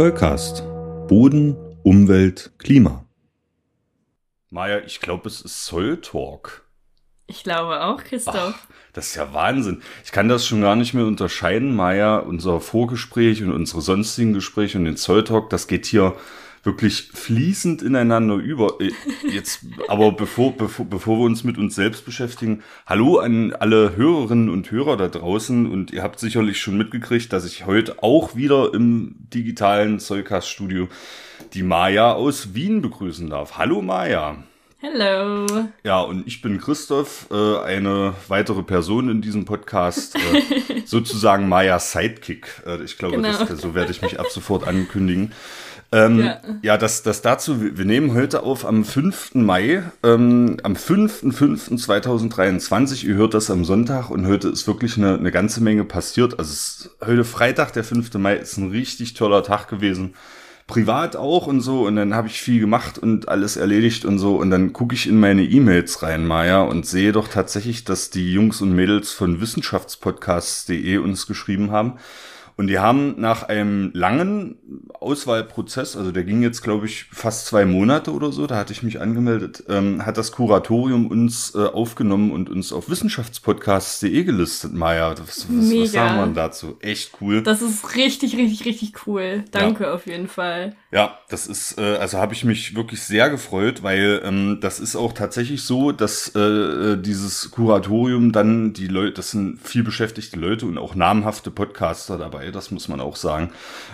Zollcast. Boden, Umwelt, Klima. Maja, ich glaube, es ist Zoll Talk. Ich glaube auch, Christoph. Ach, das ist ja Wahnsinn. Ich kann das schon gar nicht mehr unterscheiden, Maja. Unser Vorgespräch und unsere sonstigen Gespräche und den Zoll Talk, das geht hier wirklich fließend ineinander über. Äh, jetzt, aber bevor, bevor, bevor wir uns mit uns selbst beschäftigen, hallo an alle Hörerinnen und Hörer da draußen und ihr habt sicherlich schon mitgekriegt, dass ich heute auch wieder im digitalen Zollcast-Studio die Maja aus Wien begrüßen darf. Hallo Maja. Hallo. Ja, und ich bin Christoph, äh, eine weitere Person in diesem Podcast, äh, sozusagen Maya Sidekick. Äh, ich glaube, genau. das, so werde ich mich ab sofort ankündigen. Ähm, ja. ja, das, das dazu, wir nehmen heute auf am 5. Mai, ähm, am 5.5.2023, ihr hört das am Sonntag und heute ist wirklich eine, eine ganze Menge passiert. Also es, heute Freitag, der 5. Mai, ist ein richtig toller Tag gewesen. Privat auch und so und dann habe ich viel gemacht und alles erledigt und so und dann gucke ich in meine E-Mails rein, Maja, und sehe doch tatsächlich, dass die Jungs und Mädels von wissenschaftspodcasts.de uns geschrieben haben und die haben nach einem langen Auswahlprozess, also der ging jetzt, glaube ich, fast zwei Monate oder so, da hatte ich mich angemeldet, ähm, hat das Kuratorium uns äh, aufgenommen und uns auf wissenschaftspodcasts.de gelistet, Maja. Was, was, was sagen wir dazu? Echt cool. Das ist richtig, richtig, richtig cool. Danke ja. auf jeden Fall. Ja, das ist, äh, also habe ich mich wirklich sehr gefreut, weil ähm, das ist auch tatsächlich so, dass äh, dieses Kuratorium dann die Leute, das sind viel beschäftigte Leute und auch namhafte Podcaster dabei, das muss man auch sagen,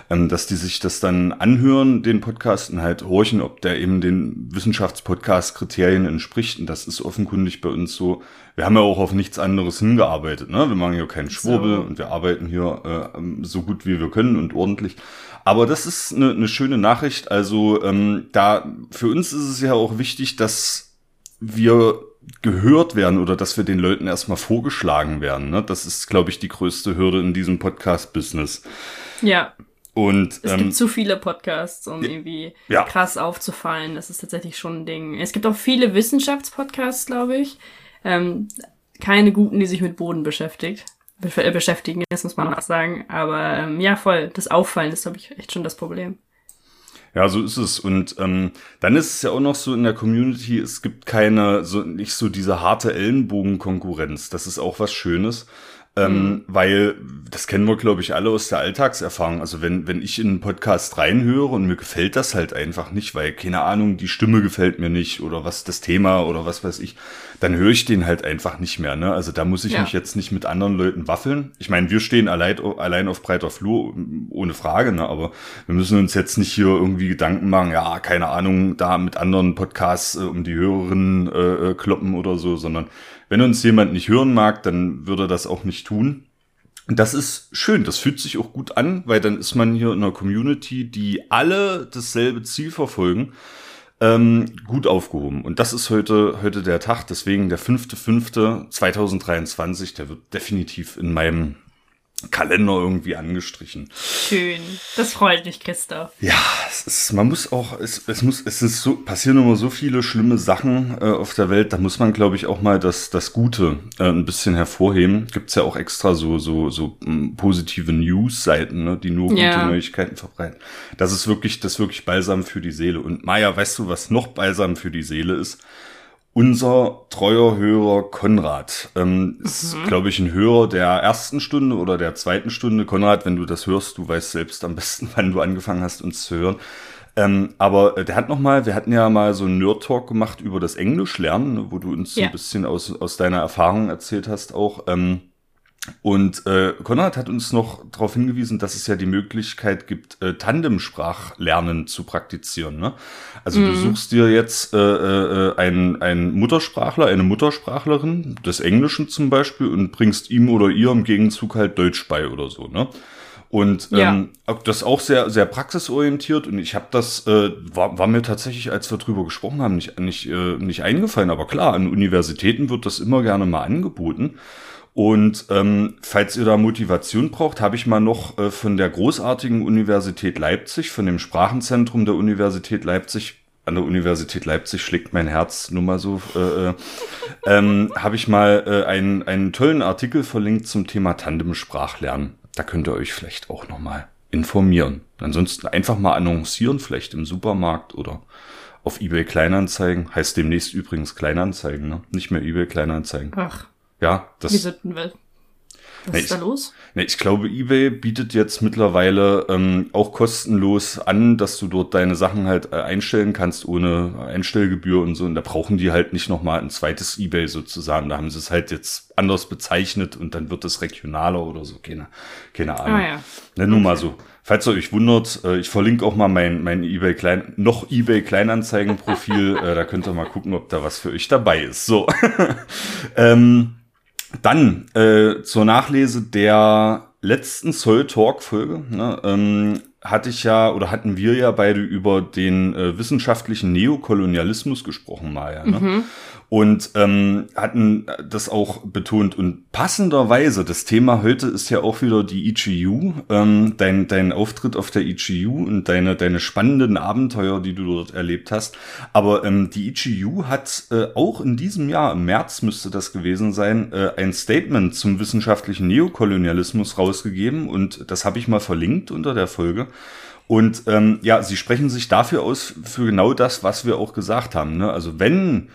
ähm, dass die sich das dann anhören, den Podcast und halt horchen, ob der eben den Wissenschaftspodcast-Kriterien entspricht. Und das ist offenkundig bei uns so. Wir haben ja auch auf nichts anderes hingearbeitet. Ne? Wir machen hier keinen Schwurbel so. und wir arbeiten hier äh, so gut wie wir können und ordentlich. Aber das ist eine, eine schöne Nachricht. Also ähm, da für uns ist es ja auch wichtig, dass wir gehört werden oder dass wir den Leuten erstmal vorgeschlagen werden. Ne? Das ist, glaube ich, die größte Hürde in diesem Podcast-Business. Ja. Und, es ähm, gibt zu viele Podcasts, um irgendwie ja. krass aufzufallen. Das ist tatsächlich schon ein Ding. Es gibt auch viele Wissenschaftspodcasts, glaube ich. Ähm, keine guten, die sich mit Boden beschäftigt. Äh, beschäftigen, das muss man auch sagen. Aber ähm, ja, voll, das Auffallen ist, glaube ich, echt schon das Problem. Ja, so ist es. Und ähm, dann ist es ja auch noch so in der Community, es gibt keine, so nicht so diese harte Ellenbogenkonkurrenz. Das ist auch was Schönes. Ähm, mhm. Weil das kennen wir, glaube ich, alle aus der Alltagserfahrung. Also wenn, wenn ich in einen Podcast reinhöre und mir gefällt das halt einfach nicht, weil, keine Ahnung, die Stimme gefällt mir nicht oder was das Thema oder was weiß ich, dann höre ich den halt einfach nicht mehr. Ne? Also da muss ich ja. mich jetzt nicht mit anderen Leuten waffeln. Ich meine, wir stehen allein, allein auf breiter Flur, ohne Frage, ne? aber wir müssen uns jetzt nicht hier irgendwie Gedanken machen, ja, keine Ahnung, da mit anderen Podcasts äh, um die Hörerinnen äh, äh kloppen oder so, sondern wenn uns jemand nicht hören mag, dann würde er das auch nicht tun. Das ist schön, das fühlt sich auch gut an, weil dann ist man hier in einer Community, die alle dasselbe Ziel verfolgen, ähm, gut aufgehoben. Und das ist heute, heute der Tag, deswegen der 5.5.2023, der wird definitiv in meinem Kalender irgendwie angestrichen. Schön. Das freut mich, Christoph. Ja, es ist, man muss auch, es, es muss, es ist so, passieren immer so viele schlimme Sachen äh, auf der Welt, da muss man, glaube ich, auch mal das, das Gute äh, ein bisschen hervorheben. Gibt's ja auch extra so, so, so m, hm, positive News-Seiten, ne, die nur ja. gute Neuigkeiten verbreiten. Das ist wirklich, das ist wirklich balsam für die Seele. Und Maja, weißt du, was noch balsam für die Seele ist? Unser treuer Hörer Konrad. Ähm, mhm. Ist, glaube ich, ein Hörer der ersten Stunde oder der zweiten Stunde. Konrad, wenn du das hörst, du weißt selbst am besten, wann du angefangen hast, uns zu hören. Ähm, aber äh, der hat noch mal, wir hatten ja mal so einen Nerd-Talk gemacht über das Englisch lernen, ne, wo du uns ja. ein bisschen aus, aus deiner Erfahrung erzählt hast auch. Ähm, und äh, Konrad hat uns noch darauf hingewiesen, dass es ja die Möglichkeit gibt, äh, Tandemsprachlernen zu praktizieren. Ne? Also mhm. du suchst dir jetzt äh, äh, einen, einen Muttersprachler, eine Muttersprachlerin des Englischen zum Beispiel und bringst ihm oder ihr im Gegenzug halt Deutsch bei oder so. Ne? Und ja. ähm, das auch sehr, sehr praxisorientiert. Und ich habe das, äh, war, war mir tatsächlich, als wir drüber gesprochen haben, nicht, nicht, äh, nicht eingefallen. Aber klar, an Universitäten wird das immer gerne mal angeboten. Und ähm, falls ihr da Motivation braucht, habe ich mal noch äh, von der großartigen Universität Leipzig, von dem Sprachenzentrum der Universität Leipzig, an der Universität Leipzig schlägt mein Herz nur mal so, äh, äh, ähm, habe ich mal äh, einen, einen tollen Artikel verlinkt zum Thema Tandem-Sprachlernen. Da könnt ihr euch vielleicht auch noch mal informieren. Ansonsten einfach mal annoncieren, vielleicht im Supermarkt oder auf eBay Kleinanzeigen. Heißt demnächst übrigens Kleinanzeigen, ne? Nicht mehr eBay Kleinanzeigen. Ach. Ja, das. Wie sind wir? Was na, ist da los? Na, ich glaube, eBay bietet jetzt mittlerweile ähm, auch kostenlos an, dass du dort deine Sachen halt äh, einstellen kannst ohne Einstellgebühr und so. Und da brauchen die halt nicht nochmal ein zweites eBay sozusagen. Da haben sie es halt jetzt anders bezeichnet und dann wird es regionaler oder so. Keine, keine Ahnung. Ah, ja. Ne, nur okay. mal so. Falls ihr euch wundert, äh, ich verlinke auch mal mein, mein eBay Klein, noch eBay Kleinanzeigen-Profil. äh, da könnt ihr mal gucken, ob da was für euch dabei ist. So. ähm, dann äh, zur Nachlese der letzten Soul Talk Folge. Ne, ähm, hatte ich ja oder hatten wir ja beide über den äh, wissenschaftlichen Neokolonialismus gesprochen, Maja. Ne? Mhm und ähm, hatten das auch betont. Und passenderweise, das Thema heute ist ja auch wieder die EGU, ähm, dein, dein Auftritt auf der EGU und deine, deine spannenden Abenteuer, die du dort erlebt hast. Aber ähm, die EGU hat äh, auch in diesem Jahr, im März müsste das gewesen sein, äh, ein Statement zum wissenschaftlichen Neokolonialismus rausgegeben und das habe ich mal verlinkt unter der Folge. Und ähm, ja, sie sprechen sich dafür aus, für genau das, was wir auch gesagt haben. Ne? Also wenn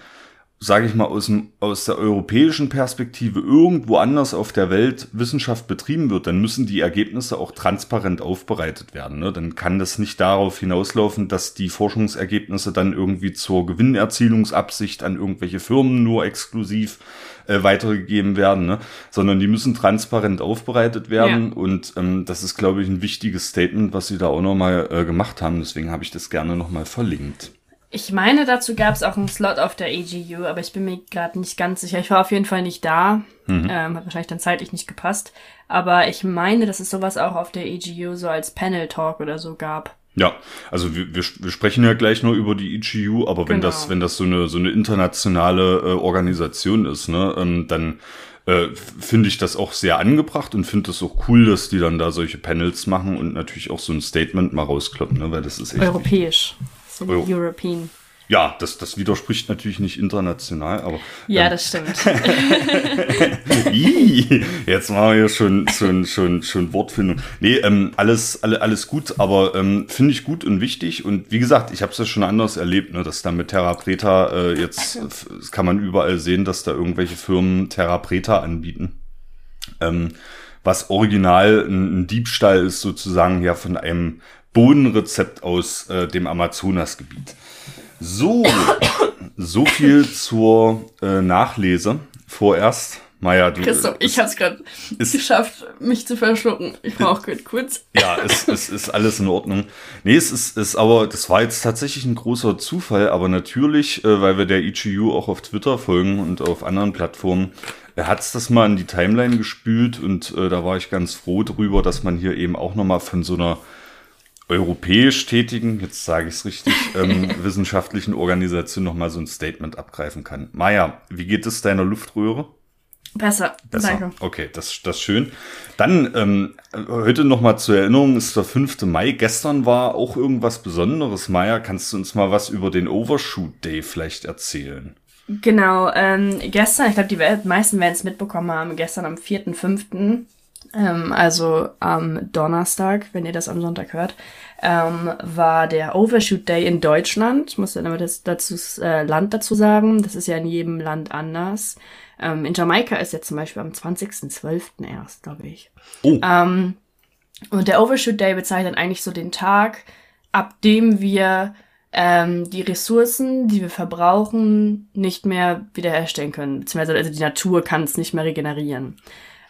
sage ich mal, aus, dem, aus der europäischen Perspektive irgendwo anders auf der Welt Wissenschaft betrieben wird, dann müssen die Ergebnisse auch transparent aufbereitet werden. Ne? Dann kann das nicht darauf hinauslaufen, dass die Forschungsergebnisse dann irgendwie zur Gewinnerzielungsabsicht an irgendwelche Firmen nur exklusiv äh, weitergegeben werden, ne? sondern die müssen transparent aufbereitet werden. Ja. Und ähm, das ist, glaube ich, ein wichtiges Statement, was sie da auch nochmal äh, gemacht haben. Deswegen habe ich das gerne nochmal verlinkt. Ich meine, dazu gab es auch einen Slot auf der AGU, aber ich bin mir gerade nicht ganz sicher. Ich war auf jeden Fall nicht da. Mhm. Ähm, hat wahrscheinlich dann zeitlich nicht gepasst. Aber ich meine, dass es sowas auch auf der AGU so als Panel Talk oder so gab. Ja, also wir, wir, wir sprechen ja gleich nur über die EGU, aber wenn genau. das wenn das so eine so eine internationale äh, Organisation ist, ne, ähm, dann äh, finde ich das auch sehr angebracht und finde es auch cool, dass die dann da solche Panels machen und natürlich auch so ein Statement mal rauskloppen, ne, weil das ist echt europäisch. Wichtig. So oh. European. Ja, das, das widerspricht natürlich nicht international, aber. Ja, ähm, das stimmt. Jetzt machen wir schon, schon, schon, schon Wortfindung. Nee, ähm, alles, alle, alles gut, aber ähm, finde ich gut und wichtig. Und wie gesagt, ich habe es ja schon anders erlebt, ne, dass da mit Terra Preta äh, jetzt kann man überall sehen, dass da irgendwelche Firmen Terra Preta anbieten. Ähm, was original ein Diebstahl ist, sozusagen ja von einem Bohnenrezept aus äh, dem Amazonasgebiet. So, so viel zur äh, Nachlese. Vorerst. Maja, du. Christoph, ich hab's gerade geschafft, mich zu verschlucken. Ich brauche kurz. Ja, es, es ist alles in Ordnung. Nee, es ist, ist aber, das war jetzt tatsächlich ein großer Zufall, aber natürlich, äh, weil wir der EGU auch auf Twitter folgen und auf anderen Plattformen, er hat's das mal in die Timeline gespült und äh, da war ich ganz froh drüber, dass man hier eben auch nochmal von so einer europäisch tätigen, jetzt sage ich es richtig, ähm, wissenschaftlichen Organisation nochmal so ein Statement abgreifen kann. Maja, wie geht es deiner Luftröhre? Besser, Besser. danke. Okay, das, das ist schön. Dann ähm, heute nochmal zur Erinnerung ist der 5. Mai. Gestern war auch irgendwas Besonderes. Maja, kannst du uns mal was über den Overshoot Day vielleicht erzählen? Genau, ähm, gestern, ich glaube, die meisten werden es mitbekommen haben, gestern am 4.5., ähm, also am Donnerstag, wenn ihr das am Sonntag hört, ähm, war der Overshoot Day in Deutschland. Ich muss dann immer das dazu, äh, Land dazu sagen. Das ist ja in jedem Land anders. Ähm, in Jamaika ist jetzt zum Beispiel am 20.12. erst, glaube ich. Oh. Ähm, und der Overshoot Day bezeichnet eigentlich so den Tag, ab dem wir ähm, die Ressourcen, die wir verbrauchen, nicht mehr wiederherstellen können. Beziehungsweise also die Natur kann es nicht mehr regenerieren.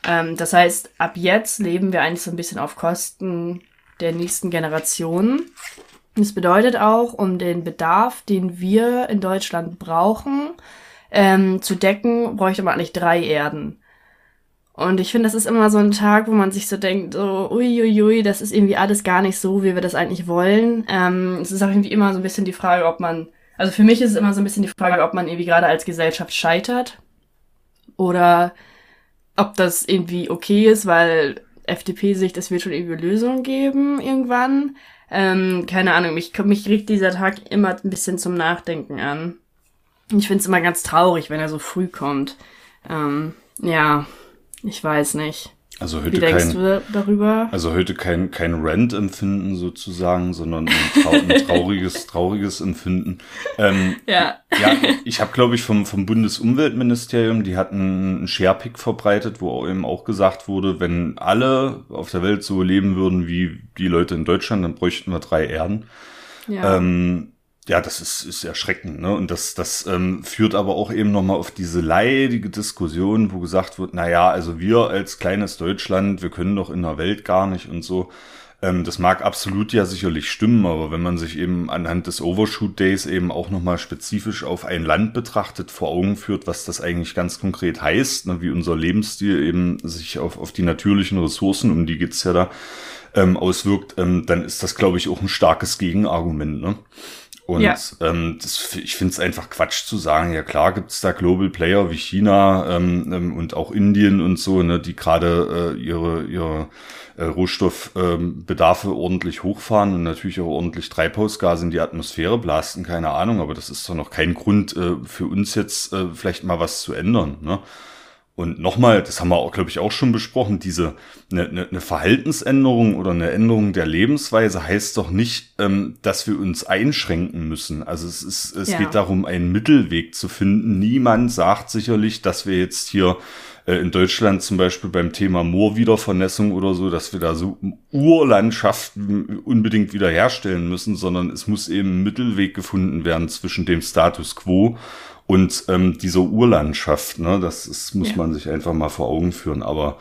Ähm, das heißt, ab jetzt leben wir eigentlich so ein bisschen auf Kosten der nächsten Generation. Das bedeutet auch, um den Bedarf, den wir in Deutschland brauchen, ähm, zu decken, bräuchte man eigentlich drei Erden. Und ich finde, das ist immer so ein Tag, wo man sich so denkt, so, uiuiui, das ist irgendwie alles gar nicht so, wie wir das eigentlich wollen. Ähm, es ist auch irgendwie immer so ein bisschen die Frage, ob man, also für mich ist es immer so ein bisschen die Frage, ob man irgendwie gerade als Gesellschaft scheitert oder ob das irgendwie okay ist, weil FDP-Sicht, es wird schon irgendwie Lösungen geben irgendwann. Ähm, keine Ahnung, mich, mich regt dieser Tag immer ein bisschen zum Nachdenken an. Ich finde es immer ganz traurig, wenn er so früh kommt. Ähm, ja, ich weiß nicht. Also heute Wie denkst kein, du darüber? Also heute kein, kein Rant-Empfinden sozusagen, sondern ein, trau ein trauriges, trauriges Empfinden. Ähm, ja. Ja, ich habe, glaube ich, vom, vom Bundesumweltministerium, die hatten einen Sharepick verbreitet, wo eben auch gesagt wurde, wenn alle auf der Welt so leben würden wie die Leute in Deutschland, dann bräuchten wir drei Erden. Ja. Ähm, ja, das ist, ist erschreckend, ne? Und das, das ähm, führt aber auch eben nochmal auf diese leidige Diskussion, wo gesagt wird, na ja, also wir als kleines Deutschland, wir können doch in der Welt gar nicht und so. Ähm, das mag absolut ja sicherlich stimmen, aber wenn man sich eben anhand des Overshoot Days eben auch nochmal spezifisch auf ein Land betrachtet, vor Augen führt, was das eigentlich ganz konkret heißt, ne? wie unser Lebensstil eben sich auf, auf die natürlichen Ressourcen, um die geht's ja da, ähm, auswirkt, ähm, dann ist das, glaube ich, auch ein starkes Gegenargument, ne? Und ja. ähm, das, ich finde es einfach Quatsch zu sagen, ja klar gibt's da Global Player wie China ähm, ähm, und auch Indien und so, ne, die gerade äh, ihre, ihre äh, Rohstoffbedarfe ähm, ordentlich hochfahren und natürlich auch ordentlich Treibhausgase in die Atmosphäre blasten, keine Ahnung, aber das ist doch noch kein Grund äh, für uns jetzt äh, vielleicht mal was zu ändern. Ne? Und nochmal, das haben wir auch, glaube ich, auch schon besprochen, diese eine, eine, eine Verhaltensänderung oder eine Änderung der Lebensweise heißt doch nicht, ähm, dass wir uns einschränken müssen. Also es ist, es ja. geht darum, einen Mittelweg zu finden. Niemand sagt sicherlich, dass wir jetzt hier äh, in Deutschland zum Beispiel beim Thema Moorwiedervernässung oder so, dass wir da so Urlandschaften unbedingt wiederherstellen müssen, sondern es muss eben ein Mittelweg gefunden werden zwischen dem Status quo und ähm, diese Urlandschaft, ne, das ist, muss ja. man sich einfach mal vor Augen führen. Aber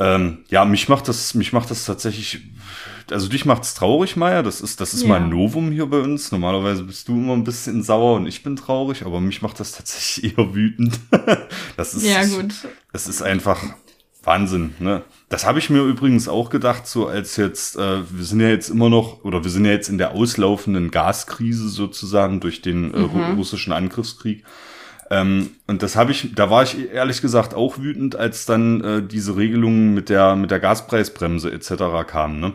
ähm, ja, mich macht das, mich macht das tatsächlich, also dich macht's traurig, Maya. Das ist, das ist ja. mal ein Novum hier bei uns. Normalerweise bist du immer ein bisschen sauer und ich bin traurig, aber mich macht das tatsächlich eher wütend. das ist, ja, gut. Das ist einfach Wahnsinn, ne? Das habe ich mir übrigens auch gedacht, so als jetzt, äh, wir sind ja jetzt immer noch, oder wir sind ja jetzt in der auslaufenden Gaskrise sozusagen durch den äh, mhm. russischen Angriffskrieg. Ähm, und das habe ich, da war ich ehrlich gesagt auch wütend, als dann äh, diese Regelungen mit der, mit der Gaspreisbremse etc. kamen. Ne?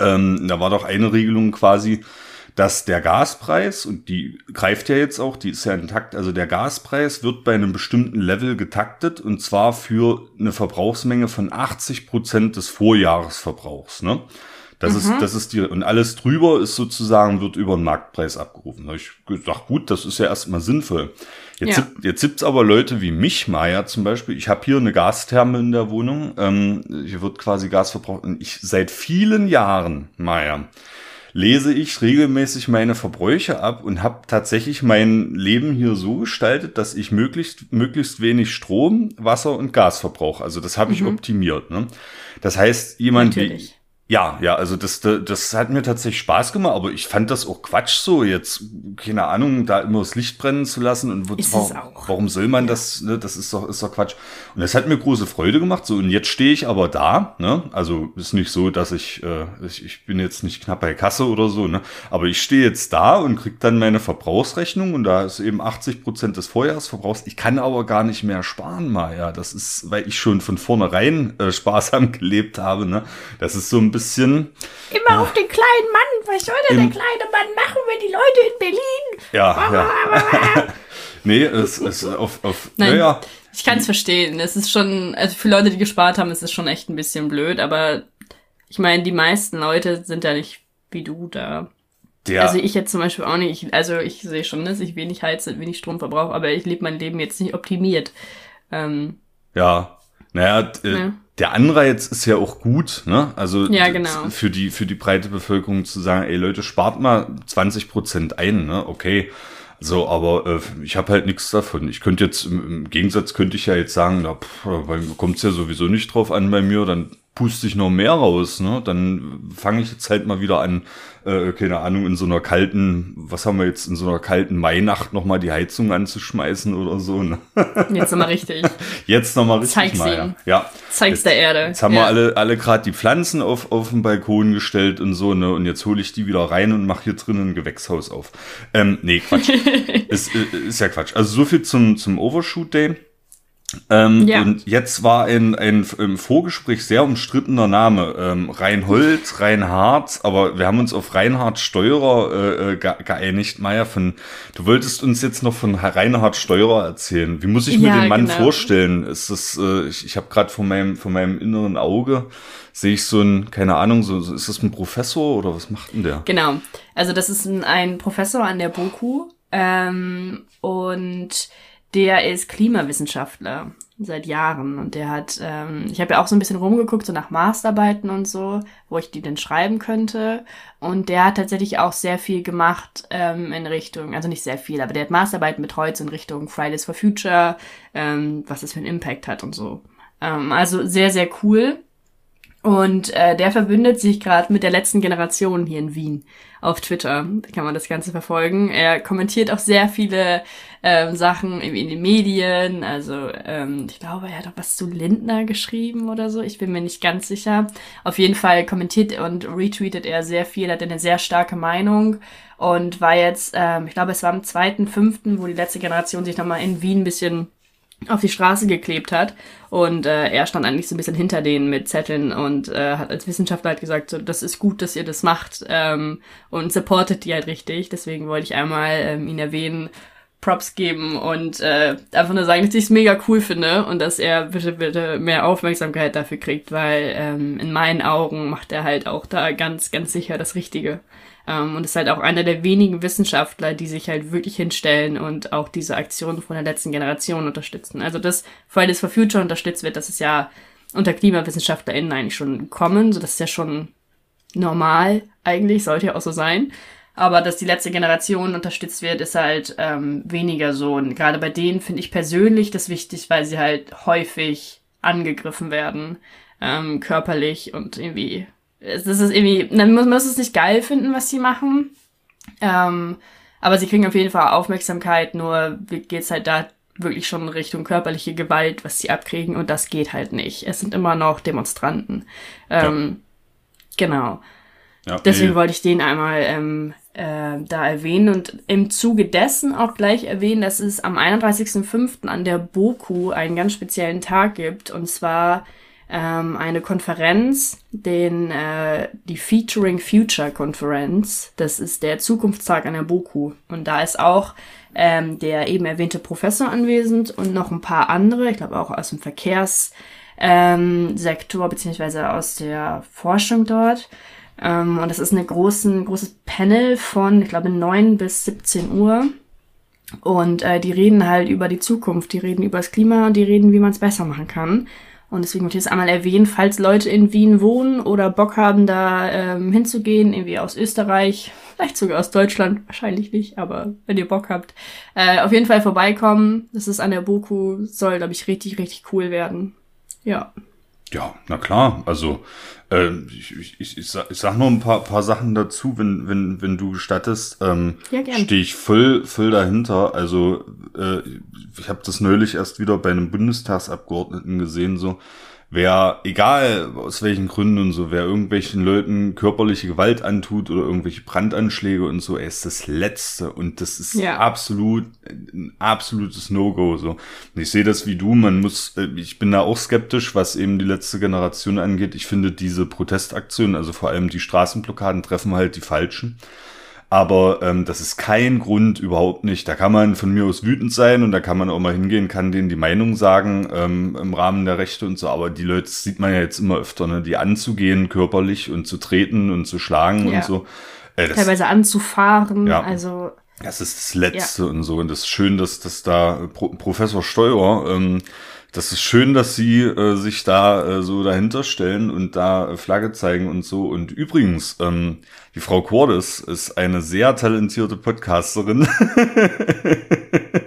Ähm, da war doch eine Regelung quasi, dass der Gaspreis, und die greift ja jetzt auch, die ist ja intakt, also der Gaspreis wird bei einem bestimmten Level getaktet und zwar für eine Verbrauchsmenge von 80 Prozent des Vorjahresverbrauchs. Ne? Das mhm. ist, das ist die, und alles drüber ist sozusagen, wird über den Marktpreis abgerufen. Da habe ich gedacht, gut, das ist ja erstmal sinnvoll. Jetzt, ja. jetzt gibt's aber Leute wie mich, Maya zum Beispiel. Ich habe hier eine Gastherme in der Wohnung. Ähm, hier wird quasi Gas verbraucht. Und ich seit vielen Jahren, Maya, lese ich regelmäßig meine Verbräuche ab und habe tatsächlich mein Leben hier so gestaltet, dass ich möglichst möglichst wenig Strom, Wasser und Gas verbrauche. Also das habe ich mhm. optimiert. Ne? Das heißt, jemand Natürlich. wie ja, ja, also das, das hat mir tatsächlich Spaß gemacht, aber ich fand das auch Quatsch so, jetzt, keine Ahnung, da immer das Licht brennen zu lassen und wo, warum, warum, soll man ja. das, ne, das ist doch, ist doch Quatsch. Und das hat mir große Freude gemacht, so, und jetzt stehe ich aber da, ne, also ist nicht so, dass ich, äh, ich, ich bin jetzt nicht knapp bei Kasse oder so, ne, aber ich stehe jetzt da und krieg dann meine Verbrauchsrechnung und da ist eben 80 Prozent des Vorjahresverbrauchs. Ich kann aber gar nicht mehr sparen, mal, ja, das ist, weil ich schon von vornherein äh, sparsam gelebt habe, ne, das ist so ein bisschen. Immer ja, auf den kleinen Mann. Was soll denn der kleine Mann machen, wenn die Leute in Berlin? Ja, ja. nee, es ist auf, auf Nein, ja, Ich kann es verstehen. Es ist schon, also für Leute, die gespart haben, ist es schon echt ein bisschen blöd, aber ich meine, die meisten Leute sind ja nicht wie du da. Ja. Also ich jetzt zum Beispiel auch nicht. Also ich sehe schon, dass ich wenig heize, wenig Strom verbrauche, aber ich lebe mein Leben jetzt nicht optimiert. Ähm, ja, naja, äh, ja der Anreiz ist ja auch gut, ne? Also ja, genau. für die für die breite Bevölkerung zu sagen, ey Leute, spart mal 20 Prozent ein, ne? Okay. So, aber äh, ich habe halt nichts davon. Ich könnte jetzt im, im, Gegensatz könnte ich ja jetzt sagen, da kommt es ja sowieso nicht drauf an bei mir, dann puste ich noch mehr raus, ne? Dann fange ich jetzt halt mal wieder an, äh, keine Ahnung, in so einer kalten, was haben wir jetzt, in so einer kalten Mainacht nochmal die Heizung anzuschmeißen oder so. Ne? Jetzt nochmal richtig. Jetzt nochmal richtig. Zeig's mal, ja. ja. Zeig's jetzt, der Erde. Jetzt haben ja. wir alle, alle gerade die Pflanzen auf, auf den Balkon gestellt und so, ne? Und jetzt hole ich die wieder rein und mache hier drinnen ein Gewächshaus auf. Ähm, nee, Quatsch. ist, ist ja Quatsch. Also so viel zum, zum Overshoot Day. Ähm, ja. Und jetzt war ein, ein im Vorgespräch sehr umstrittener Name. Ähm, Reinhold, Reinhard, aber wir haben uns auf Reinhard Steurer äh, äh geeinigt. Maja, von, du wolltest uns jetzt noch von Reinhard Steurer erzählen. Wie muss ich mir ja, den Mann genau. vorstellen? Ist das, äh, ich, ich habe gerade vor meinem, vor meinem inneren Auge sehe ich so ein, keine Ahnung, so, so ist das ein Professor oder was macht denn der? Genau. Also das ist ein, ein Professor an der BOKU ähm, und der ist Klimawissenschaftler seit Jahren und der hat, ähm, ich habe ja auch so ein bisschen rumgeguckt, so nach Masterarbeiten und so, wo ich die denn schreiben könnte. Und der hat tatsächlich auch sehr viel gemacht ähm, in Richtung, also nicht sehr viel, aber der hat Masterarbeiten betreut so in Richtung Fridays for Future, ähm, was das für einen Impact hat und so. Ähm, also sehr, sehr cool. Und äh, der verbündet sich gerade mit der letzten Generation hier in Wien auf Twitter. Da kann man das Ganze verfolgen. Er kommentiert auch sehr viele ähm, Sachen in, in den Medien. Also ähm, ich glaube, er hat auch was zu Lindner geschrieben oder so. Ich bin mir nicht ganz sicher. Auf jeden Fall kommentiert und retweetet er sehr viel, hat eine sehr starke Meinung und war jetzt, ähm, ich glaube, es war am 2.5., wo die letzte Generation sich nochmal in Wien ein bisschen auf die Straße geklebt hat. Und äh, er stand eigentlich so ein bisschen hinter denen mit Zetteln und äh, hat als Wissenschaftler halt gesagt, so, das ist gut, dass ihr das macht ähm, und supportet die halt richtig. Deswegen wollte ich einmal ähm, ihn erwähnen, Props geben und äh, einfach nur sagen, dass ich es mega cool finde und dass er bitte, bitte mehr Aufmerksamkeit dafür kriegt, weil ähm, in meinen Augen macht er halt auch da ganz, ganz sicher das Richtige. Ähm, und ist halt auch einer der wenigen Wissenschaftler, die sich halt wirklich hinstellen und auch diese Aktionen von der letzten Generation unterstützen. Also dass Fridays for Future unterstützt wird, das ist ja unter KlimawissenschaftlerInnen eigentlich schon kommen, so das ist ja schon normal eigentlich, sollte ja auch so sein. Aber dass die letzte Generation unterstützt wird, ist halt ähm, weniger so. Und gerade bei denen finde ich persönlich das wichtig, weil sie halt häufig angegriffen werden, ähm, körperlich und irgendwie es ist irgendwie, man muss, muss es nicht geil finden, was sie machen. Ähm, aber sie kriegen auf jeden Fall Aufmerksamkeit, nur geht's halt da wirklich schon in Richtung körperliche Gewalt, was sie abkriegen und das geht halt nicht. Es sind immer noch Demonstranten. Ähm, ja. Genau. Ja, Deswegen nee. wollte ich den einmal ähm, äh, da erwähnen und im Zuge dessen auch gleich erwähnen, dass es am 31.05. an der Boku einen ganz speziellen Tag gibt und zwar ähm, eine Konferenz, den, äh, die Featuring Future Konferenz. Das ist der Zukunftstag an der BOKU. Und da ist auch ähm, der eben erwähnte Professor anwesend und noch ein paar andere, ich glaube auch aus dem Verkehrssektor ähm, Sektor, beziehungsweise aus der Forschung dort. Ähm, und das ist ein großen, großes Panel von, ich glaube, 9 bis 17 Uhr. Und äh, die reden halt über die Zukunft, die reden über das Klima und die reden, wie man es besser machen kann. Und deswegen möchte ich es einmal erwähnen, falls Leute in Wien wohnen oder Bock haben, da ähm, hinzugehen, irgendwie aus Österreich, vielleicht sogar aus Deutschland, wahrscheinlich nicht, aber wenn ihr Bock habt, äh, auf jeden Fall vorbeikommen. Das ist an der Boku, soll, glaube ich, richtig, richtig cool werden. Ja. Ja, na klar. Also äh, ich, ich, ich, sag, ich sag noch ein paar, paar Sachen dazu, wenn, wenn, wenn du gestattest. Ähm, ja. Stehe ich voll, voll dahinter. Also äh, ich habe das neulich erst wieder bei einem Bundestagsabgeordneten gesehen, so wer, egal aus welchen Gründen und so, wer irgendwelchen Leuten körperliche Gewalt antut oder irgendwelche Brandanschläge und so, er ist das Letzte und das ist ja. absolut, ein absolutes No-Go, so. Und ich sehe das wie du, man muss, äh, ich bin da auch skeptisch, was eben die letzte Generation angeht. Ich finde diese Protestaktionen, also vor allem die Straßenblockaden treffen halt die Falschen. Aber ähm, das ist kein Grund überhaupt nicht. Da kann man von mir aus wütend sein und da kann man auch mal hingehen, kann denen die Meinung sagen ähm, im Rahmen der Rechte und so. Aber die Leute sieht man ja jetzt immer öfter, ne? die anzugehen körperlich und zu treten und zu schlagen ja. und so. Äh, das, Teilweise anzufahren. Ja. Also das ist das Letzte ja. und so. Und das ist schön, dass, dass da Pro Professor Steuer ähm, das ist schön, dass sie äh, sich da äh, so dahinter stellen und da äh, Flagge zeigen und so. Und übrigens, ähm, die Frau Cordes ist eine sehr talentierte Podcasterin.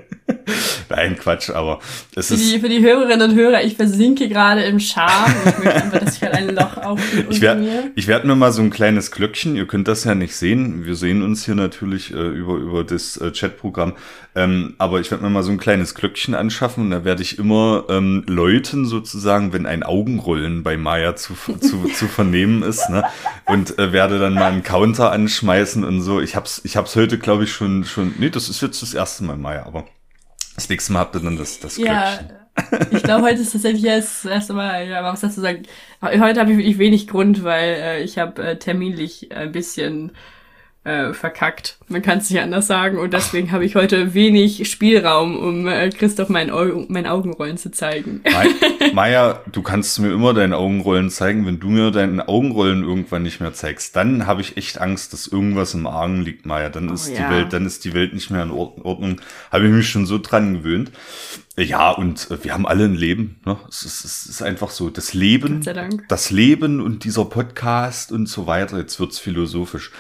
Nein, Quatsch, aber es für ist. Die, für die Hörerinnen und Hörer, ich versinke gerade im Charme. Ich möchte einfach, dass ich halt ein Loch aufgehe. Ich werde werd mir mal so ein kleines Glöckchen, ihr könnt das ja nicht sehen. Wir sehen uns hier natürlich äh, über, über das äh, Chatprogramm. Ähm, aber ich werde mir mal so ein kleines Glöckchen anschaffen und da werde ich immer ähm, läuten sozusagen, wenn ein Augenrollen bei Maya zu, zu, zu vernehmen ist. Ne? Und äh, werde dann mal einen Counter anschmeißen und so. Ich hab's, ich hab's heute, glaube ich, schon, schon. Nee, das ist jetzt das erste Mal Maya, aber das nächste Mal habt ihr dann das, das ja, Ich glaube, heute ist tatsächlich das erste Mal, ja, was dazu sagen. Heute habe ich wirklich wenig Grund, weil äh, ich habe äh, terminlich ein bisschen äh, verkackt. Man kann es nicht anders sagen. Und deswegen habe ich heute wenig Spielraum, um äh, Christoph mein, Au mein Augenrollen zu zeigen. Maja, du kannst mir immer deine Augenrollen zeigen. Wenn du mir deine Augenrollen irgendwann nicht mehr zeigst, dann habe ich echt Angst, dass irgendwas im Argen liegt, Maja. Dann oh, ist ja. die Welt, dann ist die Welt nicht mehr in Ordnung. Habe ich mich schon so dran gewöhnt. Ja, und äh, wir haben alle ein Leben. Ne? Es, ist, es ist einfach so. Das Leben, das Leben und dieser Podcast und so weiter. Jetzt wird's philosophisch.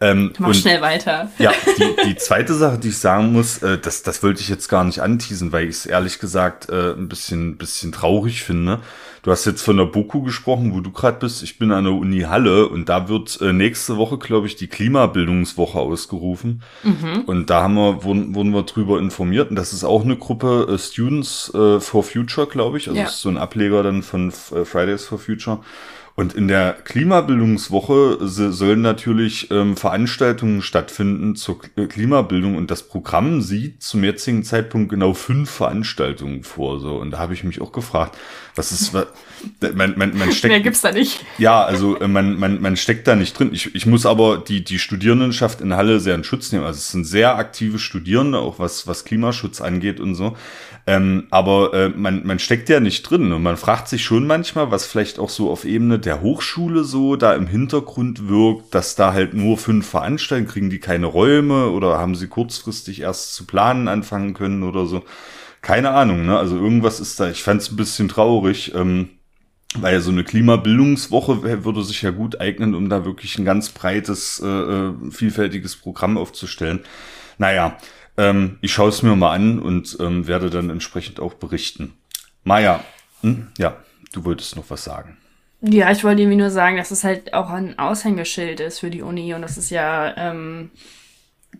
Ähm, Mach und, schnell weiter. Ja, die, die zweite Sache, die ich sagen muss, äh, das, das wollte ich jetzt gar nicht anteasen, weil ich es ehrlich gesagt äh, ein bisschen, bisschen traurig finde. Du hast jetzt von der BOKU gesprochen, wo du gerade bist. Ich bin an der Uni Halle und da wird äh, nächste Woche, glaube ich, die Klimabildungswoche ausgerufen. Mhm. Und da haben wir, wurden, wurden wir drüber informiert. Und das ist auch eine Gruppe äh, Students äh, for Future, glaube ich. Also ja. ist so ein Ableger dann von äh, Fridays for Future. Und in der Klimabildungswoche sollen natürlich ähm, Veranstaltungen stattfinden zur äh, Klimabildung und das Programm sieht zum jetzigen Zeitpunkt genau fünf Veranstaltungen vor. So und da habe ich mich auch gefragt, was ist, was, man, man, man steckt. Mehr gibt's da nicht. Ja, also äh, man, man, man steckt da nicht drin. Ich, ich muss aber die die Studierendenschaft in Halle sehr in Schutz nehmen. Also es sind sehr aktive Studierende, auch was was Klimaschutz angeht und so. Ähm, aber äh, man, man steckt ja nicht drin und man fragt sich schon manchmal, was vielleicht auch so auf Ebene der Hochschule so da im Hintergrund wirkt, dass da halt nur fünf Veranstaltungen kriegen die keine Räume oder haben sie kurzfristig erst zu planen anfangen können oder so. Keine Ahnung, ne? Also irgendwas ist da, ich fand es ein bisschen traurig. Ähm, weil so eine Klimabildungswoche würde sich ja gut eignen, um da wirklich ein ganz breites, äh, äh vielfältiges Programm aufzustellen. Naja, ähm, ich schaue es mir mal an und ähm, werde dann entsprechend auch berichten. Maja, hm? ja, du wolltest noch was sagen. Ja, ich wollte irgendwie nur sagen, dass es halt auch ein Aushängeschild ist für die Uni und das ist ja ähm,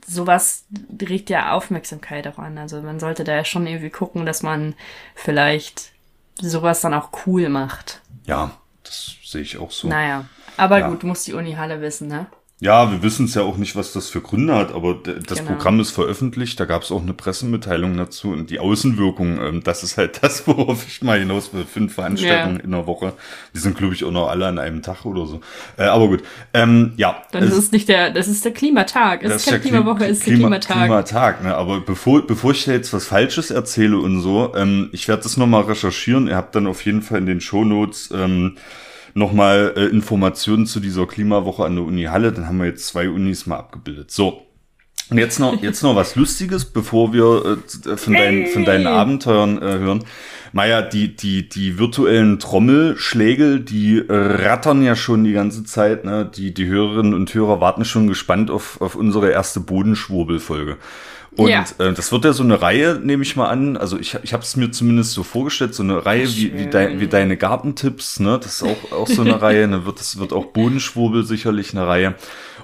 sowas regt ja Aufmerksamkeit auch an. Also man sollte da ja schon irgendwie gucken, dass man vielleicht sowas dann auch cool macht. Ja, das sehe ich auch so. Naja, aber ja. gut, du musst die Uni-Halle wissen, ne? Ja, wir wissen es ja auch nicht, was das für Gründe hat, aber das genau. Programm ist veröffentlicht, da gab es auch eine Pressemitteilung dazu und die Außenwirkung, ähm, das ist halt das, worauf ich mal hinaus will. Fünf Veranstaltungen ja. in der Woche. Die sind, glaube ich, auch noch alle an einem Tag oder so. Äh, aber gut. Ähm, ja. Dann ist es nicht der, das ist der Klimatag. Es ist keine Klimawoche, es ist Klima, der Klimatag. Klimatag, ne? Aber bevor, bevor ich jetzt was Falsches erzähle und so, ähm, ich werde das nochmal recherchieren. Ihr habt dann auf jeden Fall in den Shownotes ähm, nochmal äh, Informationen zu dieser Klimawoche an der Uni Halle. Dann haben wir jetzt zwei Unis mal abgebildet. So. Und jetzt noch, jetzt noch was Lustiges, bevor wir äh, von, deinen, von deinen Abenteuern äh, hören. Maja, die, die, die virtuellen Trommelschläge, die äh, rattern ja schon die ganze Zeit. Ne? Die, die Hörerinnen und Hörer warten schon gespannt auf, auf unsere erste Bodenschwurbelfolge. Und ja. äh, das wird ja so eine Reihe, nehme ich mal an. Also ich, ich habe es mir zumindest so vorgestellt, so eine Reihe wie, wie, dein, wie deine Gartentipps, ne? Das ist auch, auch so eine Reihe. Dann wird das wird auch Bodenschwurbel sicherlich eine Reihe.